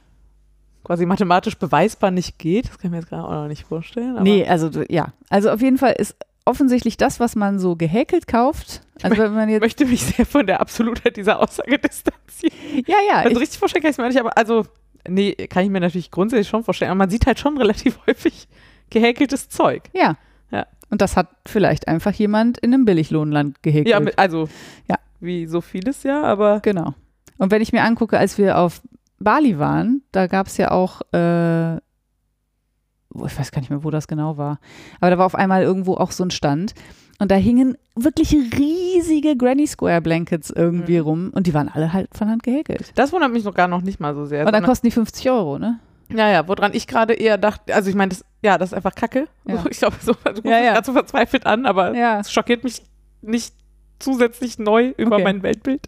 Quasi mathematisch beweisbar nicht geht. Das kann ich mir jetzt gerade auch noch nicht vorstellen. Nee, also ja. Also auf jeden Fall ist offensichtlich das, was man so gehäkelt kauft. Also wenn man ich jetzt. möchte mich sehr von der Absolutheit dieser Aussage distanzieren. Ja, ja. Also Ich, richtig vorstellen kann ich es mir nicht, aber also, nee, kann ich mir natürlich grundsätzlich schon vorstellen. Aber man sieht halt schon relativ häufig gehäkeltes Zeug. ja. Ja. Und das hat vielleicht einfach jemand in einem Billiglohnland gehäkelt. Ja, also, Ja. wie so vieles ja, aber Genau. Und wenn ich mir angucke, als wir auf Bali waren, da gab es ja auch, äh, ich weiß gar nicht mehr, wo das genau war, aber da war auf einmal irgendwo auch so ein Stand und da hingen wirklich riesige Granny Square Blankets irgendwie Mhm. rum und die waren alle halt von Hand gehäkelt. das wundert mich noch gar noch nicht mal so sehr. Und dann sondern- kosten die 50 Euro, ne? Ja, ja, woran ich gerade eher dachte, also ich meine, das, ja, das ist einfach Kacke. Ja. Ich glaube, so, du Ja, ja. gerade so verzweifelt an, aber Ja. es schockiert mich nicht zusätzlich neu über Okay. mein Weltbild.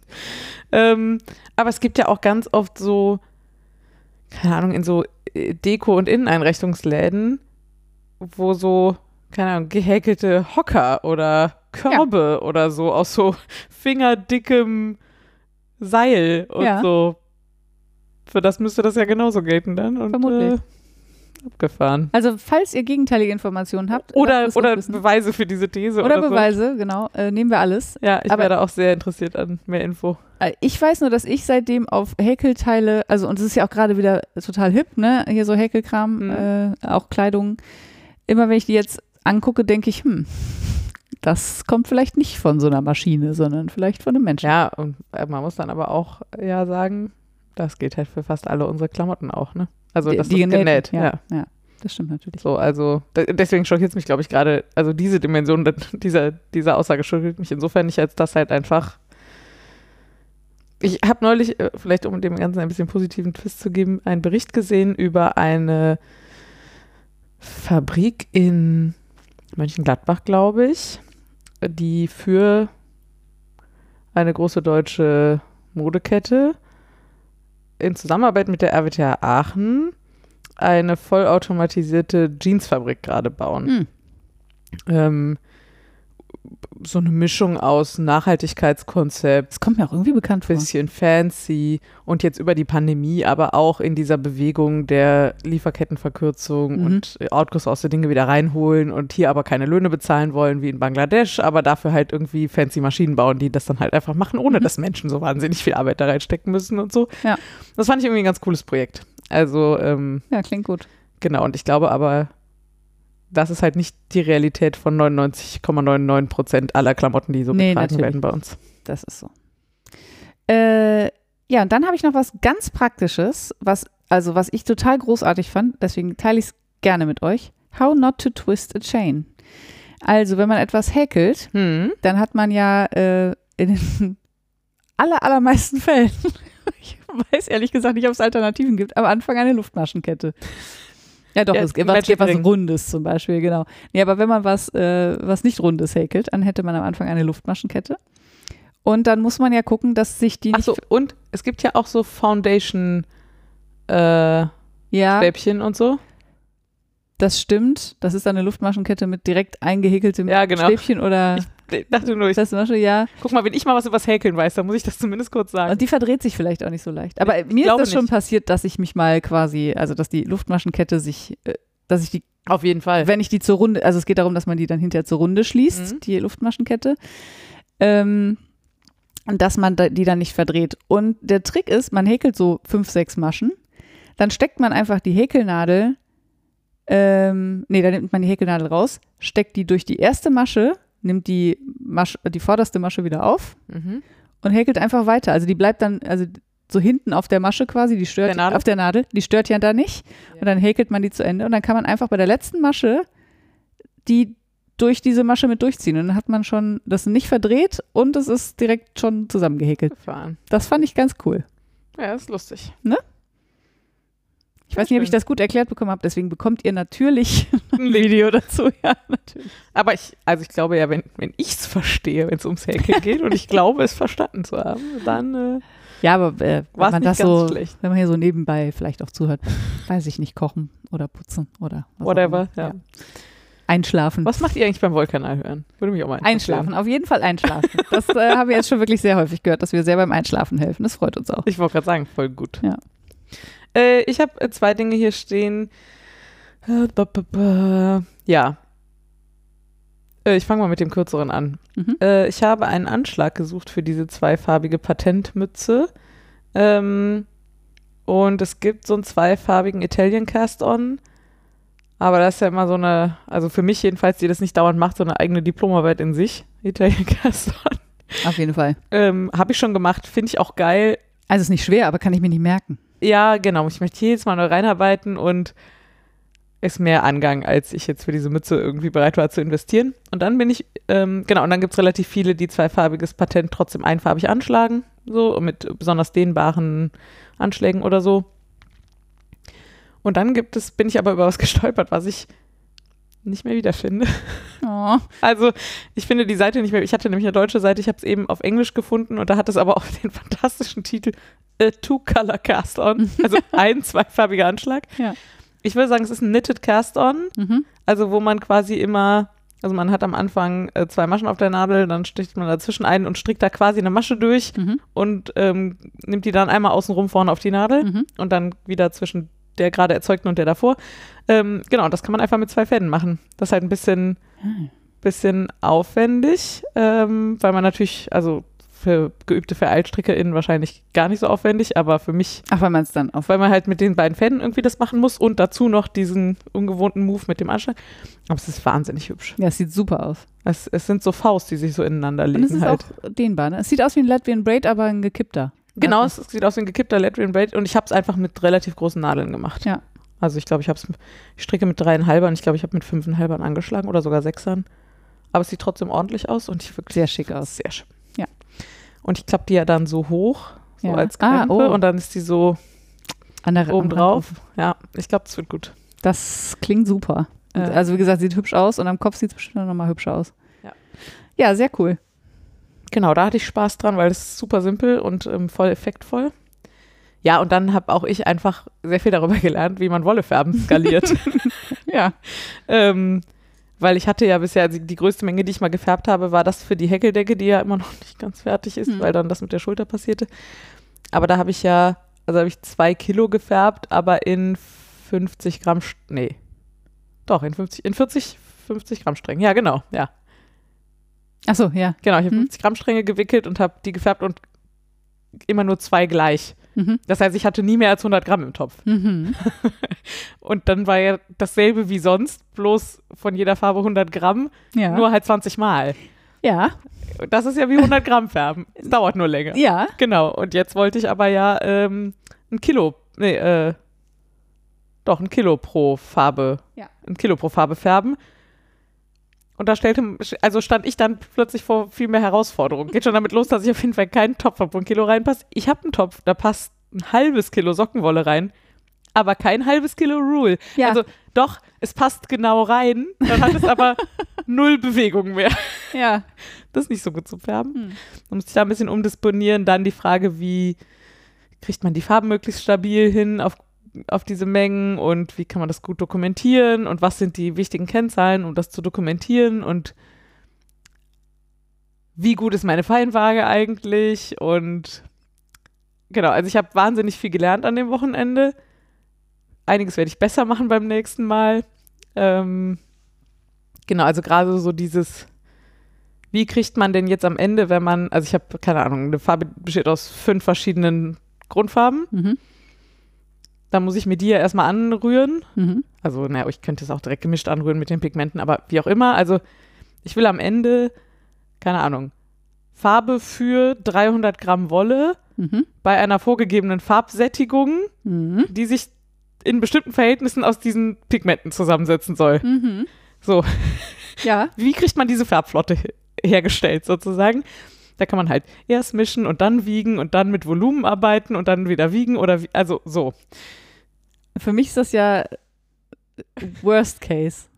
Ähm, aber es gibt ja auch ganz oft so, keine Ahnung, in so äh, Deko- und Inneneinrichtungsläden, wo so, keine Ahnung, gehäkelte Hocker oder Körbe oder so aus so fingerdickem Seil und Ja. so. Für das müsste das ja genauso gelten dann. Und, Vermutlich. Äh, abgefahren. Also falls ihr gegenteilige Informationen habt Oder, oder. Beweise für diese These. oder Oder, Beweise, genau, äh, nehmen wir alles. So. Ja, ich Aber- wäre da auch sehr interessiert an mehr Info. Äh, Ich weiß nur, dass ich seitdem auf Häkelteile, also und es ist ja auch gerade wieder total hip, ne? Hier so Häkelkram, Mhm. äh, auch Kleidung. Immer wenn ich die jetzt angucke, denke ich, hm, das kommt vielleicht nicht von so einer Maschine, sondern vielleicht von einem Menschen. Ja, und äh, man muss dann aber auch ja sagen, das gilt halt für fast alle unsere Klamotten auch, ne? Also Die- das die ist genäht, ja. ja. ja. Das stimmt natürlich. So, also de- deswegen schockiert es mich, glaube ich, gerade, also diese Dimension dieser, dieser Aussage schockiert mich insofern nicht, als das halt einfach. Ich habe neulich, äh, vielleicht um dem Ganzen ein bisschen positiven Twist zu geben, einen Bericht gesehen über eine Fabrik in Mönchengladbach, glaube ich, die für eine große deutsche Modekette in Zusammenarbeit mit der RWTH Aachen eine vollautomatisierte Jeansfabrik gerade bauen. Hm. Ähm, so eine Mischung aus Nachhaltigkeitskonzept, Das kommt mir auch irgendwie bekannt vor. bisschen fancy und jetzt über die Pandemie, aber auch in dieser Bewegung der Lieferkettenverkürzung Mhm. und outgesourcete Dinge wieder reinholen und hier aber keine Löhne bezahlen wollen wie in Bangladesch, aber dafür halt irgendwie fancy Maschinen bauen, die das dann halt einfach machen, ohne Mhm. dass Menschen so wahnsinnig viel Arbeit da reinstecken müssen und so. Ja. Das fand ich irgendwie ein ganz cooles Projekt. Also, ähm, Ja, klingt gut. Genau, und ich glaube aber, das ist halt nicht die Realität von 99,99 Prozent aller Klamotten, die so Nee, getragen natürlich werden bei uns. Das ist so. Äh, ja, und dann habe ich noch was ganz Praktisches, was, also was ich total großartig fand, deswegen teile ich es gerne mit euch. How not to twist a chain. Also, wenn man etwas häkelt, Hm. dann hat man ja äh, in den aller, allermeisten Fällen, ich weiß ehrlich gesagt nicht, ob es Alternativen gibt, am Anfang eine Luftmaschenkette. Ja, doch, Ja, es gibt was. Rundes zum Beispiel, genau. Nee, aber wenn man was, äh, was nicht Rundes häkelt, dann hätte man am Anfang eine Luftmaschenkette. Und dann muss man ja gucken, dass sich die nicht. Achso, und es gibt ja auch so Foundation äh, ja, Stäbchen und so. das stimmt. Das ist dann eine Luftmaschenkette mit direkt eingehäkeltem Ja, genau. Stäbchen oder Ich dachte nur, ich, das Masche, ja. guck mal, wenn ich mal was übers Häkeln weiß, dann muss ich das zumindest kurz sagen. Und die verdreht sich vielleicht auch nicht so leicht. Aber Ich mir ist das schon nicht. passiert, dass ich mich mal quasi, also dass die Luftmaschenkette sich, äh, dass ich die, Auf jeden Fall. wenn ich die zur Runde, also es geht darum, dass man die dann hinterher zur Runde schließt, Mhm. die Luftmaschenkette, ähm, und dass man die dann nicht verdreht. Und der Trick ist, man häkelt so fünf, sechs Maschen, dann steckt man einfach die Häkelnadel, ähm, nee, dann nimmt man die Häkelnadel raus, steckt die durch die erste Masche, nimmt die, Masche, die vorderste Masche wieder auf Mhm. und häkelt einfach weiter. Also die bleibt dann, also so hinten auf der Masche quasi, die stört Der auf der Nadel, die stört ja da nicht. Ja. Und dann häkelt man die zu Ende und dann kann man einfach bei der letzten Masche die durch diese Masche mit durchziehen. Und dann hat man schon das nicht verdreht und es ist direkt schon zusammengehäkelt. Gefahren. Das fand ich ganz cool. Ja, ist lustig. Ich weiß nicht, ob ich das gut erklärt bekommen habe, deswegen bekommt ihr natürlich ein Video dazu. Ja, natürlich. Aber ich, also ich glaube ja, wenn, wenn ich es verstehe, wenn es ums Häkeln geht und ich glaube, es verstanden zu haben, dann äh, Ja, aber äh, wenn man das ganz so, schlecht. wenn man hier so nebenbei vielleicht auch zuhört, weiß ich nicht, kochen oder putzen oder whatever. immer. Ja. Einschlafen. Was macht ihr eigentlich beim Vulkanal hören? Würde mich auch mal. Einschlafen, auf jeden Fall einschlafen. Das äh, haben wir jetzt schon wirklich sehr häufig gehört, dass wir sehr beim Einschlafen helfen. Das freut uns auch. Ich wollte gerade sagen, voll gut. Ja. Äh, ich habe äh, zwei Dinge hier stehen. Äh. Ja. Ich fange mal mit dem kürzeren an. Mhm. Ich habe einen Anschlag gesucht für diese zweifarbige Patentmütze. Ähm, und es gibt so einen zweifarbigen Italian Cast-On. Aber das ist ja immer so eine, also für mich jedenfalls, die das nicht dauernd macht, so eine eigene Diplomarbeit in sich. Italian Cast-On. Auf jeden Fall. Ähm, habe ich schon gemacht, finde ich auch geil. Also ist nicht schwer, aber kann ich mir nicht merken. Ja, genau. Ich möchte jedes Mal neu reinarbeiten und ist mehr Angang, als ich jetzt für diese Mütze irgendwie bereit war zu investieren. Und dann bin ich, ähm, genau, und dann gibt es relativ viele, die zweifarbiges Patent trotzdem einfarbig anschlagen, so mit besonders dehnbaren Anschlägen oder so. Und dann gibt es, bin ich aber über was gestolpert, was ich nicht mehr wiederfinde. Oh. Also ich finde die Seite nicht mehr. Ich hatte nämlich eine deutsche Seite, ich habe es eben auf Englisch gefunden und da hat es aber auch den fantastischen Titel A Two-Color Cast-On, also ein zweifarbiger Anschlag. Ja. Ich würde sagen, es ist ein Knitted Cast-On, Mhm. also wo man quasi immer, also man hat am Anfang äh, zwei Maschen auf der Nadel, dann sticht man dazwischen ein und strickt da quasi eine Masche durch Mhm. und ähm, nimmt die dann einmal außenrum vorne auf die Nadel Mhm. und dann wieder zwischen der gerade erzeugten und der davor. Ähm, genau, das kann man einfach mit zwei Fäden machen. Das ist halt ein bisschen, Ah. bisschen aufwendig, ähm, weil man natürlich, also für geübte VereilstrickerInnen wahrscheinlich gar nicht so aufwendig, aber für mich, Ach, weil man es dann auf. weil man halt mit den beiden Fäden irgendwie das machen muss und dazu noch diesen ungewohnten Move mit dem Anschlag. Aber es ist wahnsinnig hübsch. Ja, es sieht super aus. Es, es sind so Faust, die sich so ineinander Und es legen ist halt. auch dehnbar. Ne? Es sieht aus wie ein Latvian Braid, aber ein gekippter. Genau, es sieht aus wie ein gekippter Latrian Braid und ich habe es einfach mit relativ großen Nadeln gemacht. Ja. Also ich glaube, ich habe es, ich stricke mit dreieinhalbern, ich glaube, ich habe mit fünfeinhalbern angeschlagen oder sogar sechsern. Aber es sieht trotzdem ordentlich aus und ich wirklich Sehr schick aus. Sehr schön. Ja. Und ich klappe die ja dann so hoch, so Ja. als Ah, Krempe oh. und dann ist die so Andere, oben drauf. Ja, ich glaube, das wird gut. Das klingt super. Äh. Also wie gesagt, sieht hübsch aus und am Kopf sieht es bestimmt noch mal hübscher aus. Ja. Ja, sehr cool. Genau, da hatte ich Spaß dran, weil es super simpel und ähm, voll effektvoll. Ja, und dann habe auch ich einfach sehr viel darüber gelernt, wie man Wollefärben skaliert. Ja. ähm, weil ich hatte ja bisher, also die größte Menge, die ich mal gefärbt habe, war das für die Häkeldecke, die ja immer noch nicht ganz fertig ist, Hm. weil dann das mit der Schulter passierte. Aber da habe ich ja, also habe ich zwei Kilo gefärbt, aber in 50 Gramm, nee, doch, in 50, in 40, 50 Gramm Strängen. Ja, genau, ja. Achso, ja. Genau, ich habe Hm. 50 Gramm Stränge gewickelt und habe die gefärbt und immer nur zwei gleich. Mhm. Das heißt, ich hatte nie mehr als 100 Gramm im Topf. Mhm. Und dann war ja dasselbe wie sonst, bloß von jeder Farbe 100 Gramm, Ja. nur halt 20 Mal. ja. Das ist ja wie 100 Gramm färben. Es dauert nur länger. Ja. Genau. Und jetzt wollte ich aber ja ähm, ein Kilo, nee, äh, doch ein Kilo pro Farbe, Ja. ein Kilo pro Farbe färben. Und da stellte, also stand ich dann plötzlich vor viel mehr Herausforderungen. Geht schon damit los, dass ich auf jeden Fall keinen Topf habe, wo ein Kilo reinpasst. Ich habe einen Topf, da passt ein halbes Kilo Sockenwolle rein, aber kein halbes Kilo Rule. Ja. Also doch, es passt genau rein, dann hat es aber null Bewegung mehr. Ja. Das ist nicht so gut zu färben. Hm. Man muss sich da ein bisschen umdisponieren. Dann die Frage, wie kriegt man die Farben möglichst stabil hin auf, auf diese Mengen und wie kann man das gut dokumentieren und was sind die wichtigen Kennzahlen, um das zu dokumentieren und wie gut ist meine Feinwaage eigentlich und genau, also ich habe wahnsinnig viel gelernt an dem Wochenende. Einiges werde ich besser machen beim nächsten Mal. Ähm, genau, also gerade so dieses wie kriegt man denn jetzt am Ende, wenn man, also ich habe keine Ahnung, eine Farbe besteht aus fünf verschiedenen Grundfarben. Mhm. Da muss ich mir die ja erstmal anrühren. Mhm. Also, naja, ich könnte es auch direkt gemischt anrühren mit den Pigmenten, aber wie auch immer. Also, ich will am Ende, keine Ahnung, Farbe für 300 Gramm Wolle Mhm. bei einer vorgegebenen Farbsättigung, Mhm. die sich in bestimmten Verhältnissen aus diesen Pigmenten zusammensetzen soll. Mhm. So, Ja. wie kriegt man diese Farbflotte he- hergestellt sozusagen? Da kann man halt erst mischen und dann wiegen und dann mit Volumen arbeiten und dann wieder wiegen oder wie, also so. Für mich ist das ja Worst Case.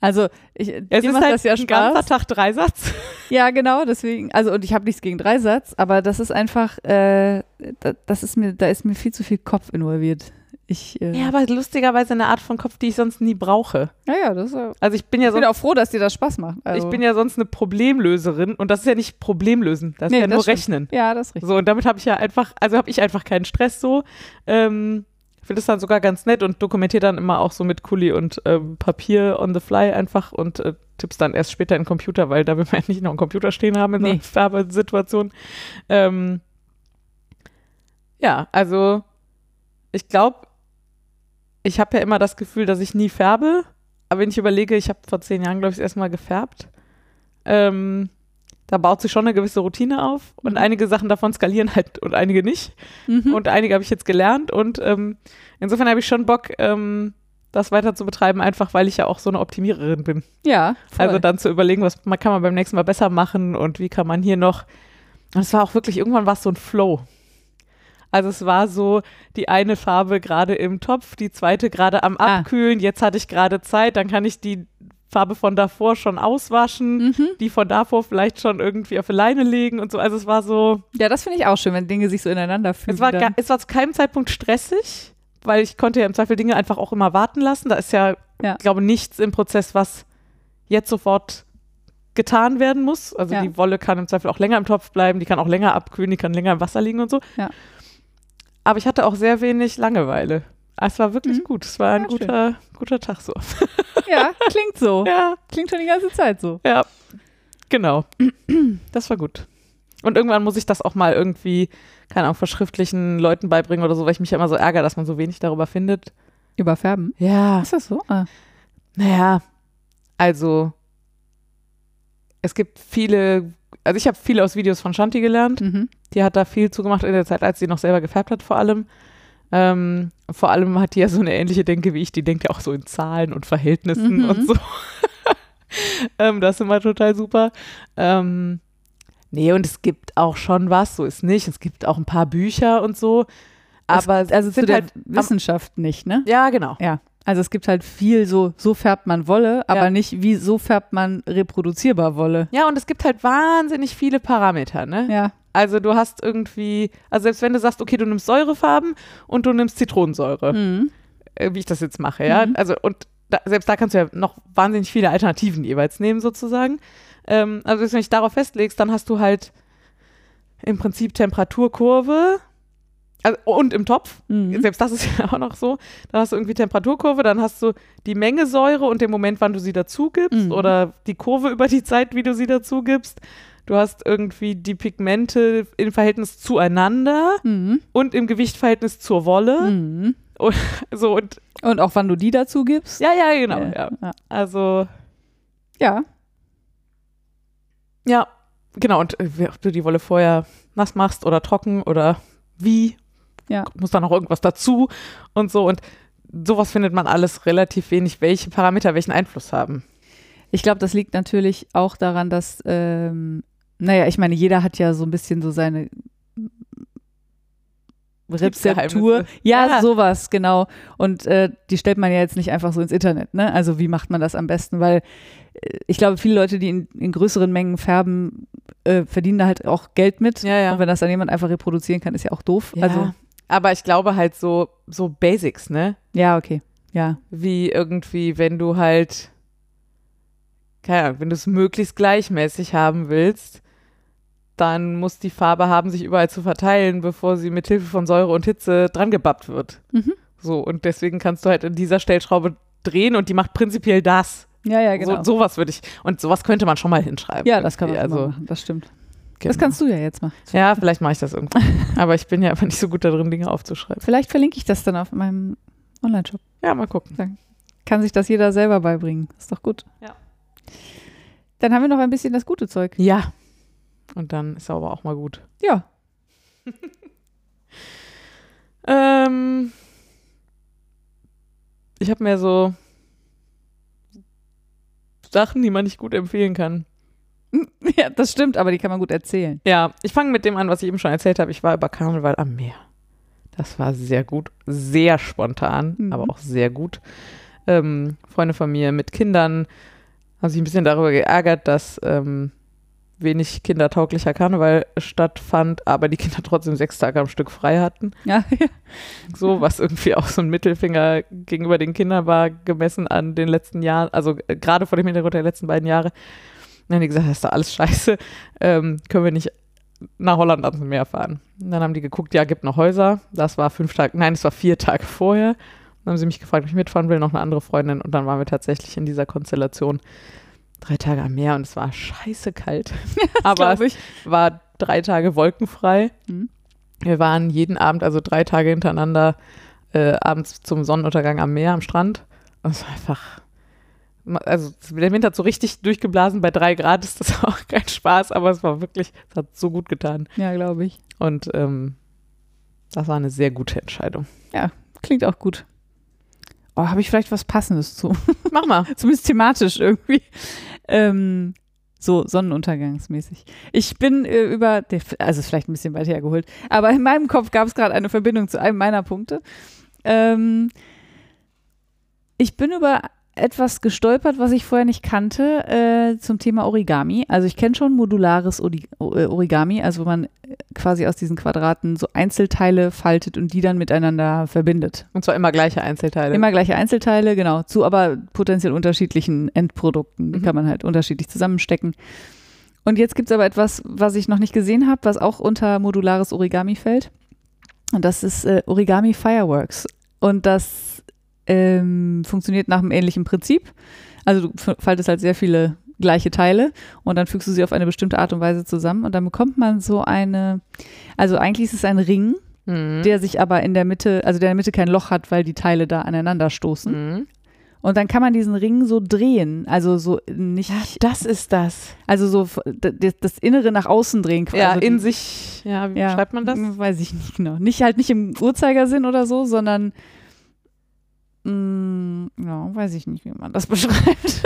Also, ich, Es ist halt das ja ein ganzer Spaß. Tag Dreisatz. Ja, genau, deswegen, also und ich habe nichts gegen Dreisatz, aber das ist einfach, äh, da, das ist mir, da ist mir viel zu viel Kopf involviert. Ich, äh, Ja, aber lustigerweise eine Art von Kopf, die ich sonst nie brauche. ja, ja, das ist, ja- Also ich bin ja ich bin auch froh, dass dir das Spaß macht. Also, ich bin ja sonst eine Problemlöserin und das ist ja nicht Problemlösen, das ist Nee, ja das nur stimmt. Rechnen. ja, das ist richtig. So, und damit habe ich ja einfach, also habe ich einfach keinen Stress so. Ähm, finde es dann sogar ganz nett und dokumentiere dann immer auch so mit Kuli und ähm, Papier on the fly einfach und äh, tipp's dann erst später in den Computer, weil da will man ja nicht noch einen Computer stehen haben in so Nee. einer Färbesituation. Ähm, ja, also ich glaube, ich habe ja immer das Gefühl, dass ich nie färbe, aber wenn ich überlege, ich habe vor zehn Jahren, glaube ich, das erste Mal gefärbt. Ähm, da baut sich schon eine gewisse Routine auf und Mhm. einige Sachen davon skalieren halt und einige nicht. Mhm. Und einige habe ich jetzt gelernt und ähm, insofern habe ich schon Bock, ähm, das weiter zu betreiben, einfach weil ich ja auch so eine Optimiererin bin. ja, voll. Also dann zu überlegen, was man kann man beim nächsten Mal besser machen und wie kann man hier noch. Und es war auch wirklich, irgendwann war es so ein Flow. Also es war so die eine Farbe gerade im Topf, die zweite gerade am Ah. Abkühlen, jetzt hatte ich gerade Zeit, dann kann ich die Farbe von davor schon auswaschen, mhm. die von davor vielleicht schon irgendwie auf die Leine legen und so. Also es war so, Ja, das finde ich auch schön, wenn Dinge sich so ineinander fügen. es war, dann. ga, es war zu keinem Zeitpunkt stressig, weil ich konnte ja im Zweifel Dinge einfach auch immer warten lassen. Da ist ja, Ja. ich glaube, nichts im Prozess, was jetzt sofort getan werden muss. Also Ja. die Wolle kann im Zweifel auch länger im Topf bleiben, die kann auch länger abkühlen, die kann länger im Wasser liegen und so. Ja. Aber ich hatte auch sehr wenig Langeweile. Es war wirklich Mhm. gut. Es war ein Ja, schön. guter, guter Tag so. Ja, klingt so. Ja, Klingt schon die ganze Zeit so. ja. Genau. Das war gut. Und irgendwann muss ich das auch mal irgendwie, keine Ahnung, verschriftlichen Leuten beibringen oder so, weil ich mich ja immer so ärgere, dass man so wenig darüber findet. Überfärben. Ja. Ist das so? Ah. Naja, also es gibt viele also ich habe viel aus Videos von Shanti gelernt. Mhm. Die hat da viel zugemacht in der Zeit, als sie noch selber gefärbt hat, vor allem. Ähm, vor allem hat die ja so eine ähnliche Denke wie ich. Die denkt ja auch so in Zahlen und Verhältnissen Mhm. und so. ähm, das ist immer total super. Ähm, nee, und es gibt auch schon was, so ist nicht. Es gibt auch ein paar Bücher und so. Aber Es, also es zu sind der halt. Wissenschaft nicht, ne? Ja, genau. Ja. Also es gibt halt viel so, so färbt man Wolle, aber Ja. nicht wie so färbt man reproduzierbar Wolle. Ja, und es gibt halt wahnsinnig viele Parameter, ne? Ja. Also du hast irgendwie, also selbst wenn du sagst, okay, du nimmst Säurefarben und du nimmst Zitronensäure, Mhm. äh, wie ich das jetzt mache, ja. Mhm. Also und da, selbst da kannst du ja noch wahnsinnig viele Alternativen jeweils nehmen, sozusagen. Ähm, also selbst wenn du dich darauf festlegst, dann hast du halt im Prinzip Temperaturkurve. Also, und im Topf, Mhm. selbst das ist ja auch noch so, dann hast du irgendwie Temperaturkurve, dann hast du die Menge Säure und den Moment, wann du sie dazu gibst Mhm. oder die Kurve über die Zeit, wie du sie dazu gibst. Du hast irgendwie die Pigmente im Verhältnis zueinander Mhm. und im Gewichtverhältnis zur Wolle. Mhm. So und Und auch wann du die dazu gibst. ja, ja, genau. Ja. ja. Also, Ja. ja, genau. Und äh, ob du die Wolle vorher nass machst oder trocken oder wie, Ja. muss da noch irgendwas dazu und so. Und sowas findet man alles relativ wenig, welche Parameter welchen Einfluss haben. Ich glaube, das liegt natürlich auch daran, dass, ähm, naja, ich meine, jeder hat ja so ein bisschen so seine Rezeptur. Ja, Ja. sowas, genau. Und äh, die stellt man ja jetzt nicht einfach so ins Internet, ne? Also wie macht man das am besten? Weil äh, ich glaube, viele Leute, die in, in größeren Mengen färben, äh, verdienen da halt auch Geld mit. Ja, ja. Und wenn das dann jemand einfach reproduzieren kann, ist ja auch doof. Also, aber ich glaube halt so, so Basics, ne? ja, okay. Ja. Wie irgendwie, wenn du halt, keine Ahnung, wenn du es möglichst gleichmäßig haben willst, dann muss die Farbe haben, sich überall zu verteilen, bevor sie mit Hilfe von Säure und Hitze dran gebappt wird. Mhm. So, und deswegen kannst du halt in dieser Stellschraube drehen und die macht prinzipiell das. Ja, ja, genau. So, sowas würde ich, und sowas könnte man schon mal hinschreiben. ja, das kann man also, also, machen, das stimmt. Genau. Das kannst du ja jetzt machen. Ja, vielleicht mache ich das irgendwann. Aber ich bin ja einfach nicht so gut darin, Dinge aufzuschreiben. Vielleicht verlinke ich das dann auf meinem Online-Shop. Ja, mal gucken. Kann sich das jeder selber beibringen. Ist doch gut. Ja. Dann haben wir noch ein bisschen das gute Zeug. Ja. Und dann ist aber auch mal gut. Ja. Ähm, ich habe mir so Sachen, die man nicht gut empfehlen kann. Ja, das stimmt, aber die kann man gut erzählen. Ja, ich fange mit dem an, was ich eben schon erzählt habe. Ich war über Karneval am Meer. Das war sehr gut, sehr spontan, Mhm. aber auch sehr gut. Ähm, Freunde von mir mit Kindern haben sich ein bisschen darüber geärgert, dass ähm, wenig kindertauglicher Karneval stattfand, aber die Kinder trotzdem sechs Tage am Stück frei hatten. Ja, ja. So, was irgendwie auch so ein Mittelfinger gegenüber den Kindern war, gemessen an den letzten Jahren, also äh, gerade vor dem Hintergrund der letzten beiden Jahre. Dann haben die gesagt, das ist doch alles scheiße, ähm, können wir nicht nach Holland ans Meer fahren. Und dann haben die geguckt, ja, gibt noch Häuser. Das war fünf Tage, nein, es war vier Tage vorher. Dann haben sie mich gefragt, ob ich mitfahren will, noch eine andere Freundin. Und dann waren wir tatsächlich in dieser Konstellation drei Tage am Meer und es war scheiße kalt. Aber es war drei Tage wolkenfrei. Mhm. Wir waren jeden Abend, also drei Tage hintereinander, äh, abends zum Sonnenuntergang am Meer, am Strand. Und es war einfach, also der Wind hat so richtig durchgeblasen. Bei drei Grad ist das auch kein Spaß, aber es war wirklich, es hat so gut getan. Ja, glaube ich. Und ähm, das war eine sehr gute Entscheidung. Klingt auch gut. Oh, habe ich vielleicht was Passendes zu? Mach mal. Zumindest thematisch irgendwie. Ähm, so sonnenuntergangsmäßig. Ich bin äh, über, also ist vielleicht ein bisschen weit hergeholt, aber in meinem Kopf gab es gerade eine Verbindung zu einem meiner Punkte. Ähm, ich bin über etwas gestolpert, was ich vorher nicht kannte, äh, zum Thema Origami. Also ich kenne schon modulares äh, Origami, also wo man äh, quasi aus diesen Quadraten so Einzelteile faltet und die dann miteinander verbindet. Und zwar immer gleiche Einzelteile. Immer gleiche Einzelteile, genau, zu aber potenziell unterschiedlichen Endprodukten. Die Mhm. kann man halt unterschiedlich zusammenstecken. Und jetzt gibt es aber etwas, was ich noch nicht gesehen habe, was auch unter modulares Origami fällt. Und das ist äh, Origami Fireworks. Und das ähm, funktioniert nach einem ähnlichen Prinzip. Also du faltest halt sehr viele gleiche Teile und dann fügst du sie auf eine bestimmte Art und Weise zusammen und dann bekommt man so eine, also eigentlich ist es ein Ring, Mhm. der sich aber in der Mitte, also der in der Mitte kein Loch hat, weil die Teile da aneinander stoßen. Mhm. Und dann kann man diesen Ring so drehen. Also so nicht. Das ist das. Also so das Innere nach außen drehen quasi. Ja, Also in sich, ja, wie ja, schreibt man das? Weiß ich nicht genau. Nicht halt nicht im Uhrzeigersinn oder so, sondern mh, ja, weiß ich nicht, wie man das beschreibt.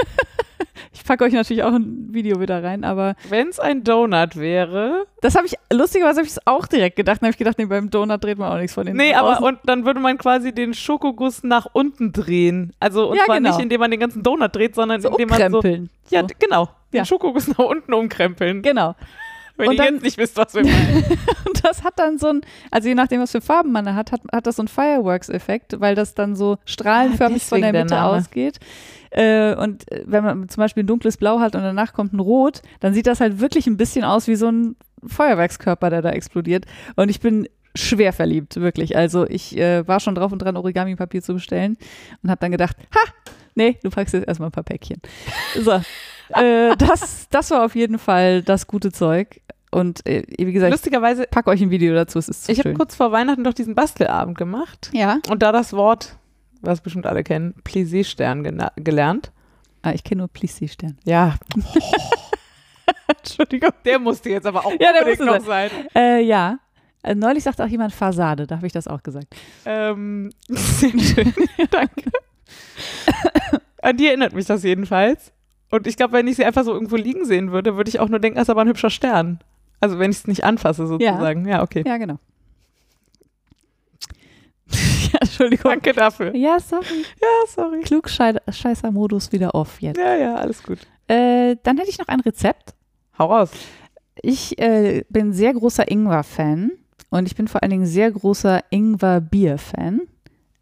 ich packe euch natürlich auch ein Video wieder rein, aber Wenn es ein Donut wäre. das habe ich, lustigerweise habe ich es auch direkt gedacht. Dann habe ich gedacht, nee, beim Donut dreht man auch nichts von den Nee, aber außen. und dann würde man quasi den Schokoguss nach unten drehen. Also und Ja, zwar genau. nicht, indem man den ganzen Donut dreht, sondern so indem man so. Ja, so. genau. Den Ja. Schokoguss nach unten umkrempeln. Genau. Wenn Und ihr dann- jetzt nicht wisst, was wir meinen. Und das hat dann so ein, also je nachdem, was für Farben man da hat, hat, hat das so einen Fireworks-Effekt, weil das dann so strahlenförmig von der der Mitte Name. ausgeht. Äh, und äh, wenn man zum Beispiel ein dunkles Blau hat und danach kommt ein Rot, dann sieht das halt wirklich ein bisschen aus wie so ein Feuerwerkskörper, der da explodiert. Und ich bin schwer verliebt, wirklich. Also ich äh, war schon drauf und dran, Origami-Papier zu bestellen und habe dann gedacht, ha, nee, du packst jetzt erstmal ein paar Päckchen. So, äh, das, das war auf jeden Fall das gute Zeug. Und äh, wie gesagt, Lustigerweise, pack euch ein Video dazu, es ist zu ich habe kurz vor Weihnachten doch diesen Bastelabend gemacht ja. und da das Wort, was bestimmt alle kennen, Plissé-Stern gelernt. Ah, ich kenne nur Plissé-Stern. Ja. Entschuldigung, der musste jetzt aber auch Ja, der musste noch sein. Äh, ja. Äh, neulich sagte auch jemand Fassade, da habe ich das auch gesagt. Ähm, sehr schön. Danke. An die erinnert mich das jedenfalls. Und ich glaube, wenn ich sie einfach so irgendwo liegen sehen würde, würde ich auch nur denken, das ist aber ein hübscher Stern. Also wenn ich es nicht anfasse, sozusagen. Ja, okay. Ja, genau. ja, Entschuldigung. Danke dafür. Ja, sorry. Ja, sorry. Klugscheißer-Modus wieder off jetzt. Ja, ja, alles gut. Äh, dann hätte ich noch ein Rezept. Hau raus. Ich äh, bin sehr großer Ingwer-Fan und ich bin vor allen Dingen sehr großer Ingwer-Bier-Fan,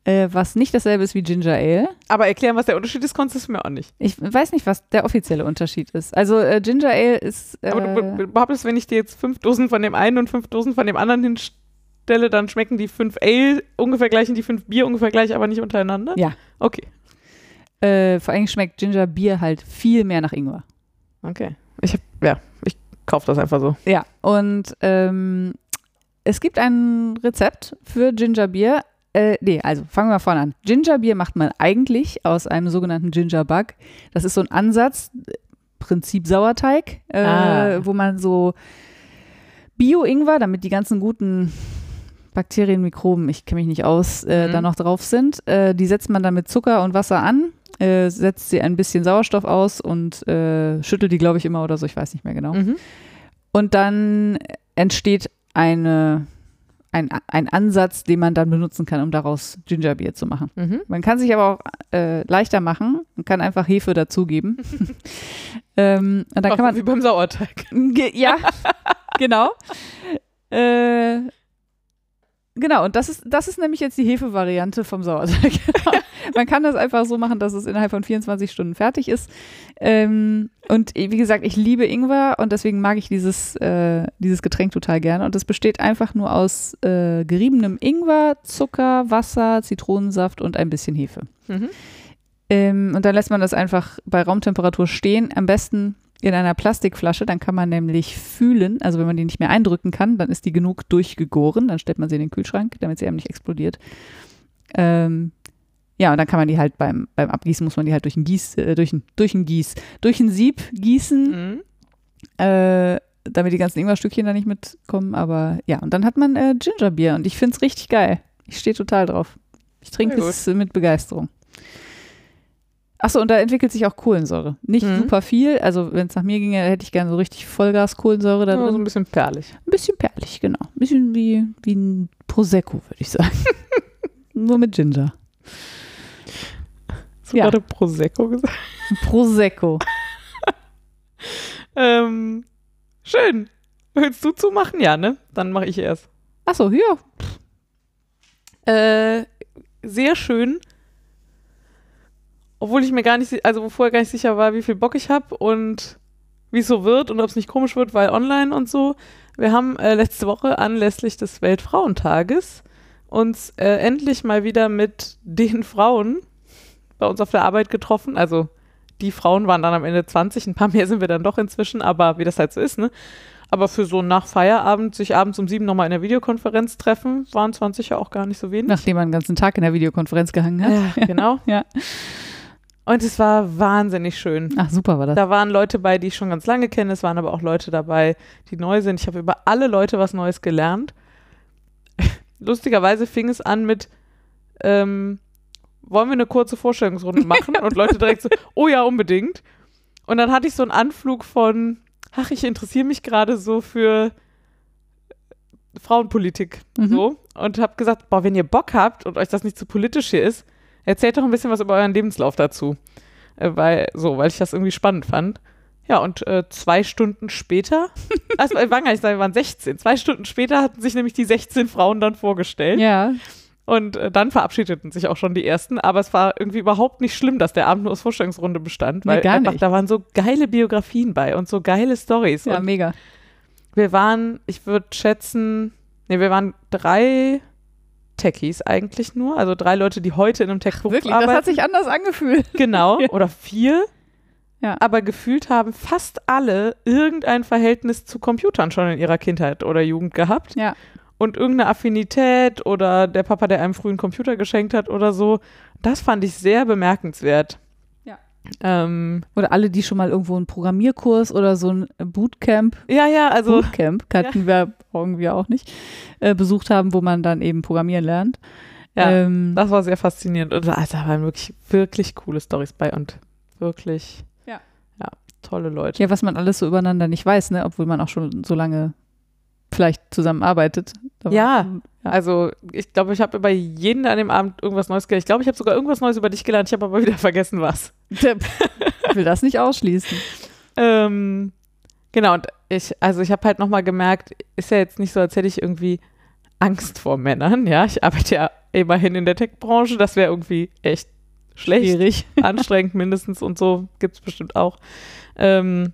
äh, was nicht dasselbe ist wie Ginger Ale. Aber erklären, was der Unterschied ist, konntest du mir auch nicht. Ich weiß nicht, was der offizielle Unterschied ist. Also äh, Ginger Ale ist. Äh, Aber du be- be- behauptest, wenn ich dir jetzt fünf Dosen von dem einen und fünf Dosen von dem anderen hinstelle, dann schmecken die fünf Ale ungefähr gleich und die fünf Bier ungefähr gleich, aber nicht untereinander? Ja. Okay. äh, vor Dingen schmeckt Ginger Bier halt viel mehr nach Ingwer. Okay. Ich hab, ja, ich kaufe das einfach so. Ja, und ähm, es gibt ein Rezept für Gingerbier. Äh, nee, also fangen wir vorne an. Gingerbier macht man eigentlich aus einem sogenannten Gingerbug. Das ist so ein Ansatz, äh, Prinzip Sauerteig, äh, Ah. wo man so Bio-Ingwer, damit die ganzen guten Bakterien, Mikroben, ich kenne mich nicht aus, äh, Mhm. da noch drauf sind. Äh, die setzt man dann mit Zucker und Wasser an, äh, setzt sie ein bisschen Sauerstoff aus und äh, schüttelt die, glaube ich, immer oder so, ich weiß nicht mehr genau. Mhm. Und dann entsteht eine, ein, ein Ansatz, den man dann benutzen kann, um daraus Gingerbier zu machen. Mhm. Man kann sich aber auch äh, leichter machen. Man kann einfach Hefe dazugeben. ähm, und dann Auch kann man wie beim Sauerteig. Ja, genau. Äh, genau, und das ist, das ist nämlich jetzt die Hefe-Variante vom Sauerteig. Man kann das einfach so machen, dass es innerhalb von 24 Stunden fertig ist. Ähm, und wie gesagt, ich liebe Ingwer und deswegen mag ich dieses, äh, dieses Getränk total gerne. Und es besteht einfach nur aus äh, geriebenem Ingwer, Zucker, Wasser, Zitronensaft und ein bisschen Hefe. Mhm. Ähm, und dann lässt man das einfach bei Raumtemperatur stehen. Am besten in einer Plastikflasche. Dann kann man nämlich fühlen, also wenn man die nicht mehr eindrücken kann, dann ist die genug durchgegoren. Dann stellt man sie in den Kühlschrank, damit sie eben nicht explodiert. Ähm, ja, und dann kann man die halt beim, beim Abgießen, muss man die halt durch ein Gieß, äh, durch ein, durch ein Gieß, durch ein Sieb gießen, Mhm. äh, damit die ganzen Ingwerstückchen da nicht mitkommen. Aber ja, und dann hat man äh, Gingerbier und ich finde es richtig geil. Ich stehe total drauf. Ich trinke es mit Begeisterung. Achso, und da entwickelt sich auch Kohlensäure. Nicht Mhm. super viel. Also, wenn es nach mir ginge, hätte ich gerne so richtig Vollgas-Kohlensäure da Ja, so ein bisschen perlig. Ein bisschen perlig, genau. Ein bisschen wie, wie ein Prosecco, würde ich sagen. Nur mit Ginger. Hast du Ja. gerade Prosecco gesagt? Prosecco. Ähm, schön. Willst du zumachen? Ja, ne? Dann mache ich erst. Achso, ja. Äh, sehr schön. Obwohl ich mir gar nicht, also vorher gar nicht sicher war, wie viel Bock ich habe und wie es so wird und ob es nicht komisch wird, weil online und so. Wir haben äh, letzte Woche anlässlich des Weltfrauentages uns äh, endlich mal wieder mit den Frauen bei uns auf der Arbeit getroffen. Also die Frauen waren dann am Ende 20, ein paar mehr sind wir dann doch inzwischen, aber wie das halt so ist, ne? Aber für so nach Feierabend, sich abends um sieben nochmal in der Videokonferenz treffen, waren 20 ja auch gar nicht so wenig. Nachdem man den ganzen Tag in der Videokonferenz gehangen hat. Ja, genau. Ja. Und es war wahnsinnig schön. Ach, super war das. Da waren Leute bei, die ich schon ganz lange kenne. Es waren aber auch Leute dabei, die neu sind. Ich habe über alle Leute was Neues gelernt. Lustigerweise fing es an mit, ähm, wollen wir eine kurze Vorstellungsrunde machen? Und Leute direkt so, oh ja, unbedingt. Und dann hatte ich so einen Anflug von, ach, ich interessiere mich gerade so für Frauenpolitik Mhm. so und habe gesagt, boah, wenn ihr Bock habt und euch das nicht zu politisch hier ist, erzählt doch ein bisschen was über euren Lebenslauf dazu. Äh, weil, so, weil ich das irgendwie spannend fand. Ja, und äh, zwei Stunden später, also wir waren gar nicht, wir waren 16. Zwei Stunden später hatten sich nämlich die 16 Frauen dann vorgestellt. Ja, Und äh, dann verabschiedeten sich auch schon die ersten. Aber es war irgendwie überhaupt nicht schlimm, dass der Abend nur aus Vorstellungsrunde bestand. Nee, Weil gar einfach, nicht. da waren so geile Biografien bei und so geile Stories. ja, mega. wir waren, ich würde schätzen, nee, wir waren drei Techies eigentlich nur. Also drei Leute, die heute in einem Tech-Buch Wirklich, arbeiten. das hat sich anders angefühlt. Genau, oder vier. Ja. Aber gefühlt haben fast alle irgendein Verhältnis zu Computern schon in ihrer Kindheit oder Jugend gehabt. Ja. Und irgendeine Affinität oder der Papa, der einem frühen Computer geschenkt hat oder so. Das fand ich sehr bemerkenswert. Ja. Ähm, Oder alle, die schon mal irgendwo einen Programmierkurs oder so ein Bootcamp, ja, ja, also Bootcamp kannten wir irgendwie auch nicht, äh, besucht haben, wo man dann eben programmieren lernt. ja, ähm, das war sehr faszinierend. Und also, da waren wirklich, wirklich coole Stories bei und wirklich, Ja. ja tolle Leute. ja, was man alles so übereinander nicht weiß, ne? obwohl man auch schon so lange vielleicht zusammenarbeitet. Aber- Ja. Also ich glaube, ich habe über jeden an dem Abend irgendwas Neues gelernt. Ich glaube, ich habe sogar irgendwas Neues über dich gelernt. Ich habe aber wieder vergessen, was. Ich will das nicht ausschließen. Ähm, genau, und ich, also ich habe halt nochmal gemerkt, ist ja jetzt nicht so, als hätte ich irgendwie Angst vor Männern. Ja, ich arbeite ja immerhin in der Tech-Branche. Das wäre irgendwie echt schlecht. Schwierig. anstrengend mindestens und so gibt es bestimmt auch. Ähm,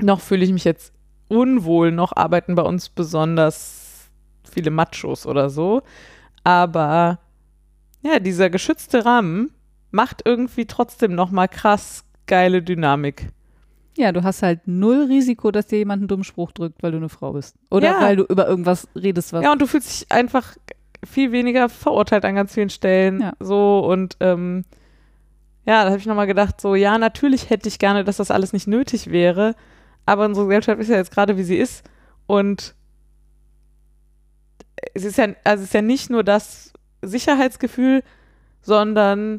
noch fühle ich mich jetzt unwohl, noch arbeiten bei uns besonders viele Machos oder so. Aber ja, dieser geschützte Rahmen macht irgendwie trotzdem nochmal krass geile Dynamik. Ja, du hast halt null Risiko, dass dir jemand einen dummen Spruch drückt, weil du eine Frau bist. Oder Ja. weil du über irgendwas redest, was. Ja, und du fühlst dich einfach viel weniger verurteilt an ganz vielen Stellen. Ja. So und ähm, ja, da habe ich nochmal gedacht, so, ja, natürlich hätte ich gerne, dass das alles nicht nötig wäre, aber unsere Gesellschaft ist ja jetzt gerade, wie sie ist. Und es ist ja, also es ist ja nicht nur das Sicherheitsgefühl, sondern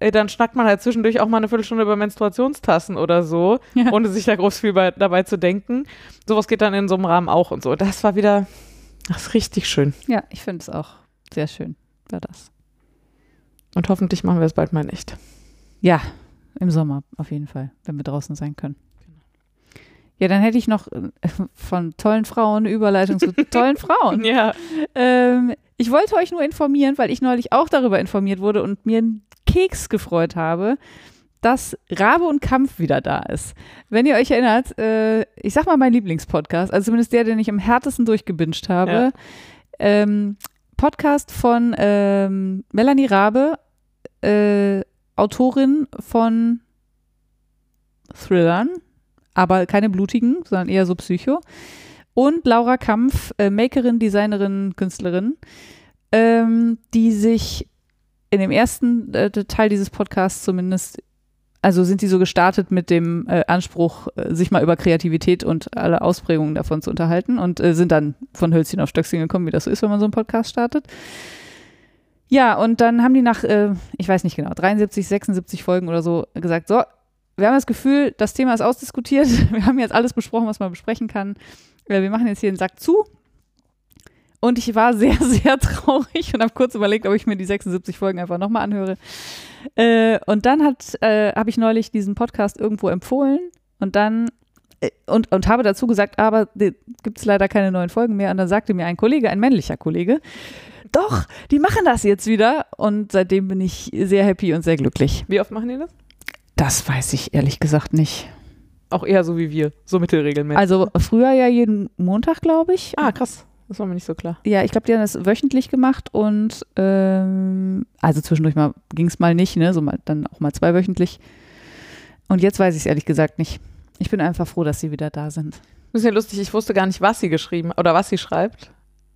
äh, dann schnackt man halt zwischendurch auch mal eine Viertelstunde über Menstruationstassen oder so, Ja. ohne sich da groß viel bei, dabei zu denken. Sowas geht dann in so einem Rahmen auch und so. Das war wieder, das ist richtig schön. Ja, ich finde es auch sehr schön, war das. Und hoffentlich machen wir es bald mal nicht. Ja, im Sommer auf jeden Fall, wenn wir draußen sein können. Ja, dann hätte ich noch äh, von tollen Frauen eine Überleitung zu tollen Frauen. Ja. Ähm, ich wollte euch nur informieren, weil ich neulich auch darüber informiert wurde und mir einen Keks gefreut habe, dass Rabe und Kampf wieder da ist. Wenn ihr euch erinnert, äh, ich sag mal mein Lieblingspodcast, also zumindest der, den ich am härtesten durchgebinscht habe. Ja. Ähm, Podcast von ähm, Melanie Rabe, äh, Autorin von Thrillern, aber keine blutigen, sondern eher so Psycho. Und Laura Kampf, äh, Makerin, Designerin, Künstlerin, ähm, die sich in dem ersten äh, Teil dieses Podcasts zumindest, also sind sie so gestartet mit dem äh, Anspruch, äh, sich mal über Kreativität und alle Ausprägungen davon zu unterhalten und äh, sind dann von Hölzchen auf Stöckchen gekommen, wie das so ist, wenn man so einen Podcast startet. Ja, und dann haben die nach, äh, ich weiß nicht genau, 73, 76 Folgen oder so gesagt, so, wir haben das Gefühl, das Thema ist ausdiskutiert, wir haben jetzt alles besprochen, was man besprechen kann. Äh, wir machen jetzt hier den Sack zu. Und ich war sehr, sehr traurig und habe kurz überlegt, ob ich mir die 76 Folgen einfach nochmal anhöre. Äh, und dann hat, äh, habe ich neulich diesen Podcast irgendwo empfohlen und dann äh, und, und habe dazu gesagt, aber gibt es leider keine neuen Folgen mehr. Und dann sagte mir ein Kollege, ein männlicher Kollege, doch, die machen das jetzt wieder. Und seitdem bin ich sehr happy und sehr glücklich. Wie oft machen die das? Das weiß ich ehrlich gesagt nicht. Auch eher so wie wir, so mittelregelmäßig. Also früher ja jeden Montag, glaube ich. ah, krass. Das war mir nicht so klar. Ja, ich glaube, die haben das wöchentlich gemacht und ähm, also zwischendurch mal ging es mal nicht, ne? So mal dann auch mal zweiwöchentlich. Und jetzt weiß ich es ehrlich gesagt nicht. Ich bin einfach froh, dass sie wieder da sind. Bisschen lustig, ich wusste gar nicht, was sie geschrieben oder was sie schreibt.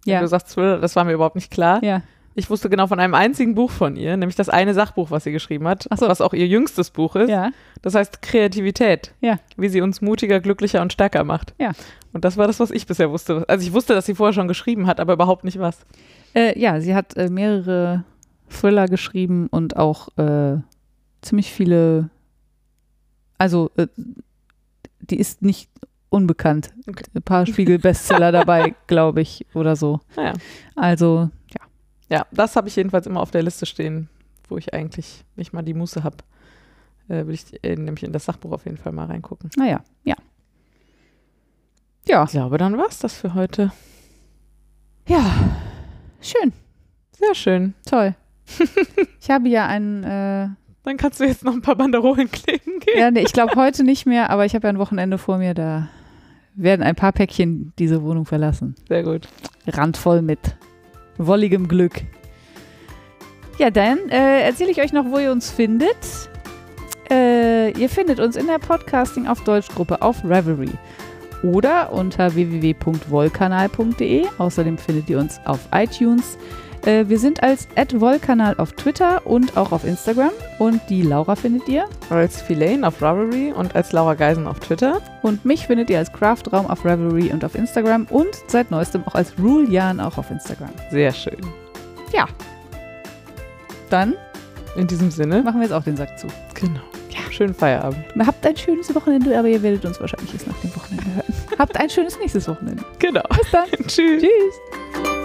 Wenn Ja. Du sagst das war mir überhaupt nicht klar. Ja. Ich wusste genau von einem einzigen Buch von ihr, nämlich das eine Sachbuch, was sie geschrieben hat, so. was auch ihr jüngstes Buch ist. Ja. Das heißt Kreativität. Ja. Wie sie uns mutiger, glücklicher und stärker macht. Ja. Und das war das, was ich bisher wusste. Also ich wusste, dass sie vorher schon geschrieben hat, aber überhaupt nicht was. Äh, ja, sie hat äh, mehrere Thriller geschrieben und auch äh, ziemlich viele. Also, äh, die ist nicht unbekannt. Okay. Ein paar Spiegel-Bestseller dabei, glaube ich, oder so. Naja. Also, Ja, das habe ich jedenfalls immer auf der Liste stehen, wo ich eigentlich nicht mal die Muße habe. Äh, will ich äh, nämlich in das Sachbuch auf jeden Fall mal reingucken. naja, ja. Ja, Ich glaube, dann war es das für heute. ja. Schön, Sehr schön. toll. ich habe ja einen. Äh, Dann kannst du jetzt noch ein paar Banderolen kleben gehen. ja, nee, ich glaube heute nicht mehr, aber ich habe ja ein Wochenende vor mir, da werden ein paar Päckchen diese Wohnung verlassen. Sehr gut. randvoll mit wolligem Glück. Ja, dann äh, erzähle ich euch noch, wo ihr uns findet. Äh, ihr findet uns in der Podcasting auf Deutschgruppe auf Reverie oder unter www.wollkanal.de. Außerdem findet ihr uns auf iTunes. Äh, wir sind als @wollkanal auf Twitter und auch auf Instagram. Und die Laura findet ihr. Als Filane auf Ravelry und als Laura Geisen auf Twitter. Und mich findet ihr als Craftraum auf Revelry und auf Instagram. Und seit neuestem auch als Rulejan auch auf Instagram. Sehr schön. Dann In diesem Sinne. machen wir jetzt auch den Sack zu. Genau. Ja. Schönen Feierabend. Habt ein schönes Wochenende, aber ihr werdet uns wahrscheinlich erst nach dem Wochenende hören. Habt ein schönes nächstes Wochenende. Genau. Bis dann. Tschüss. Tschüss.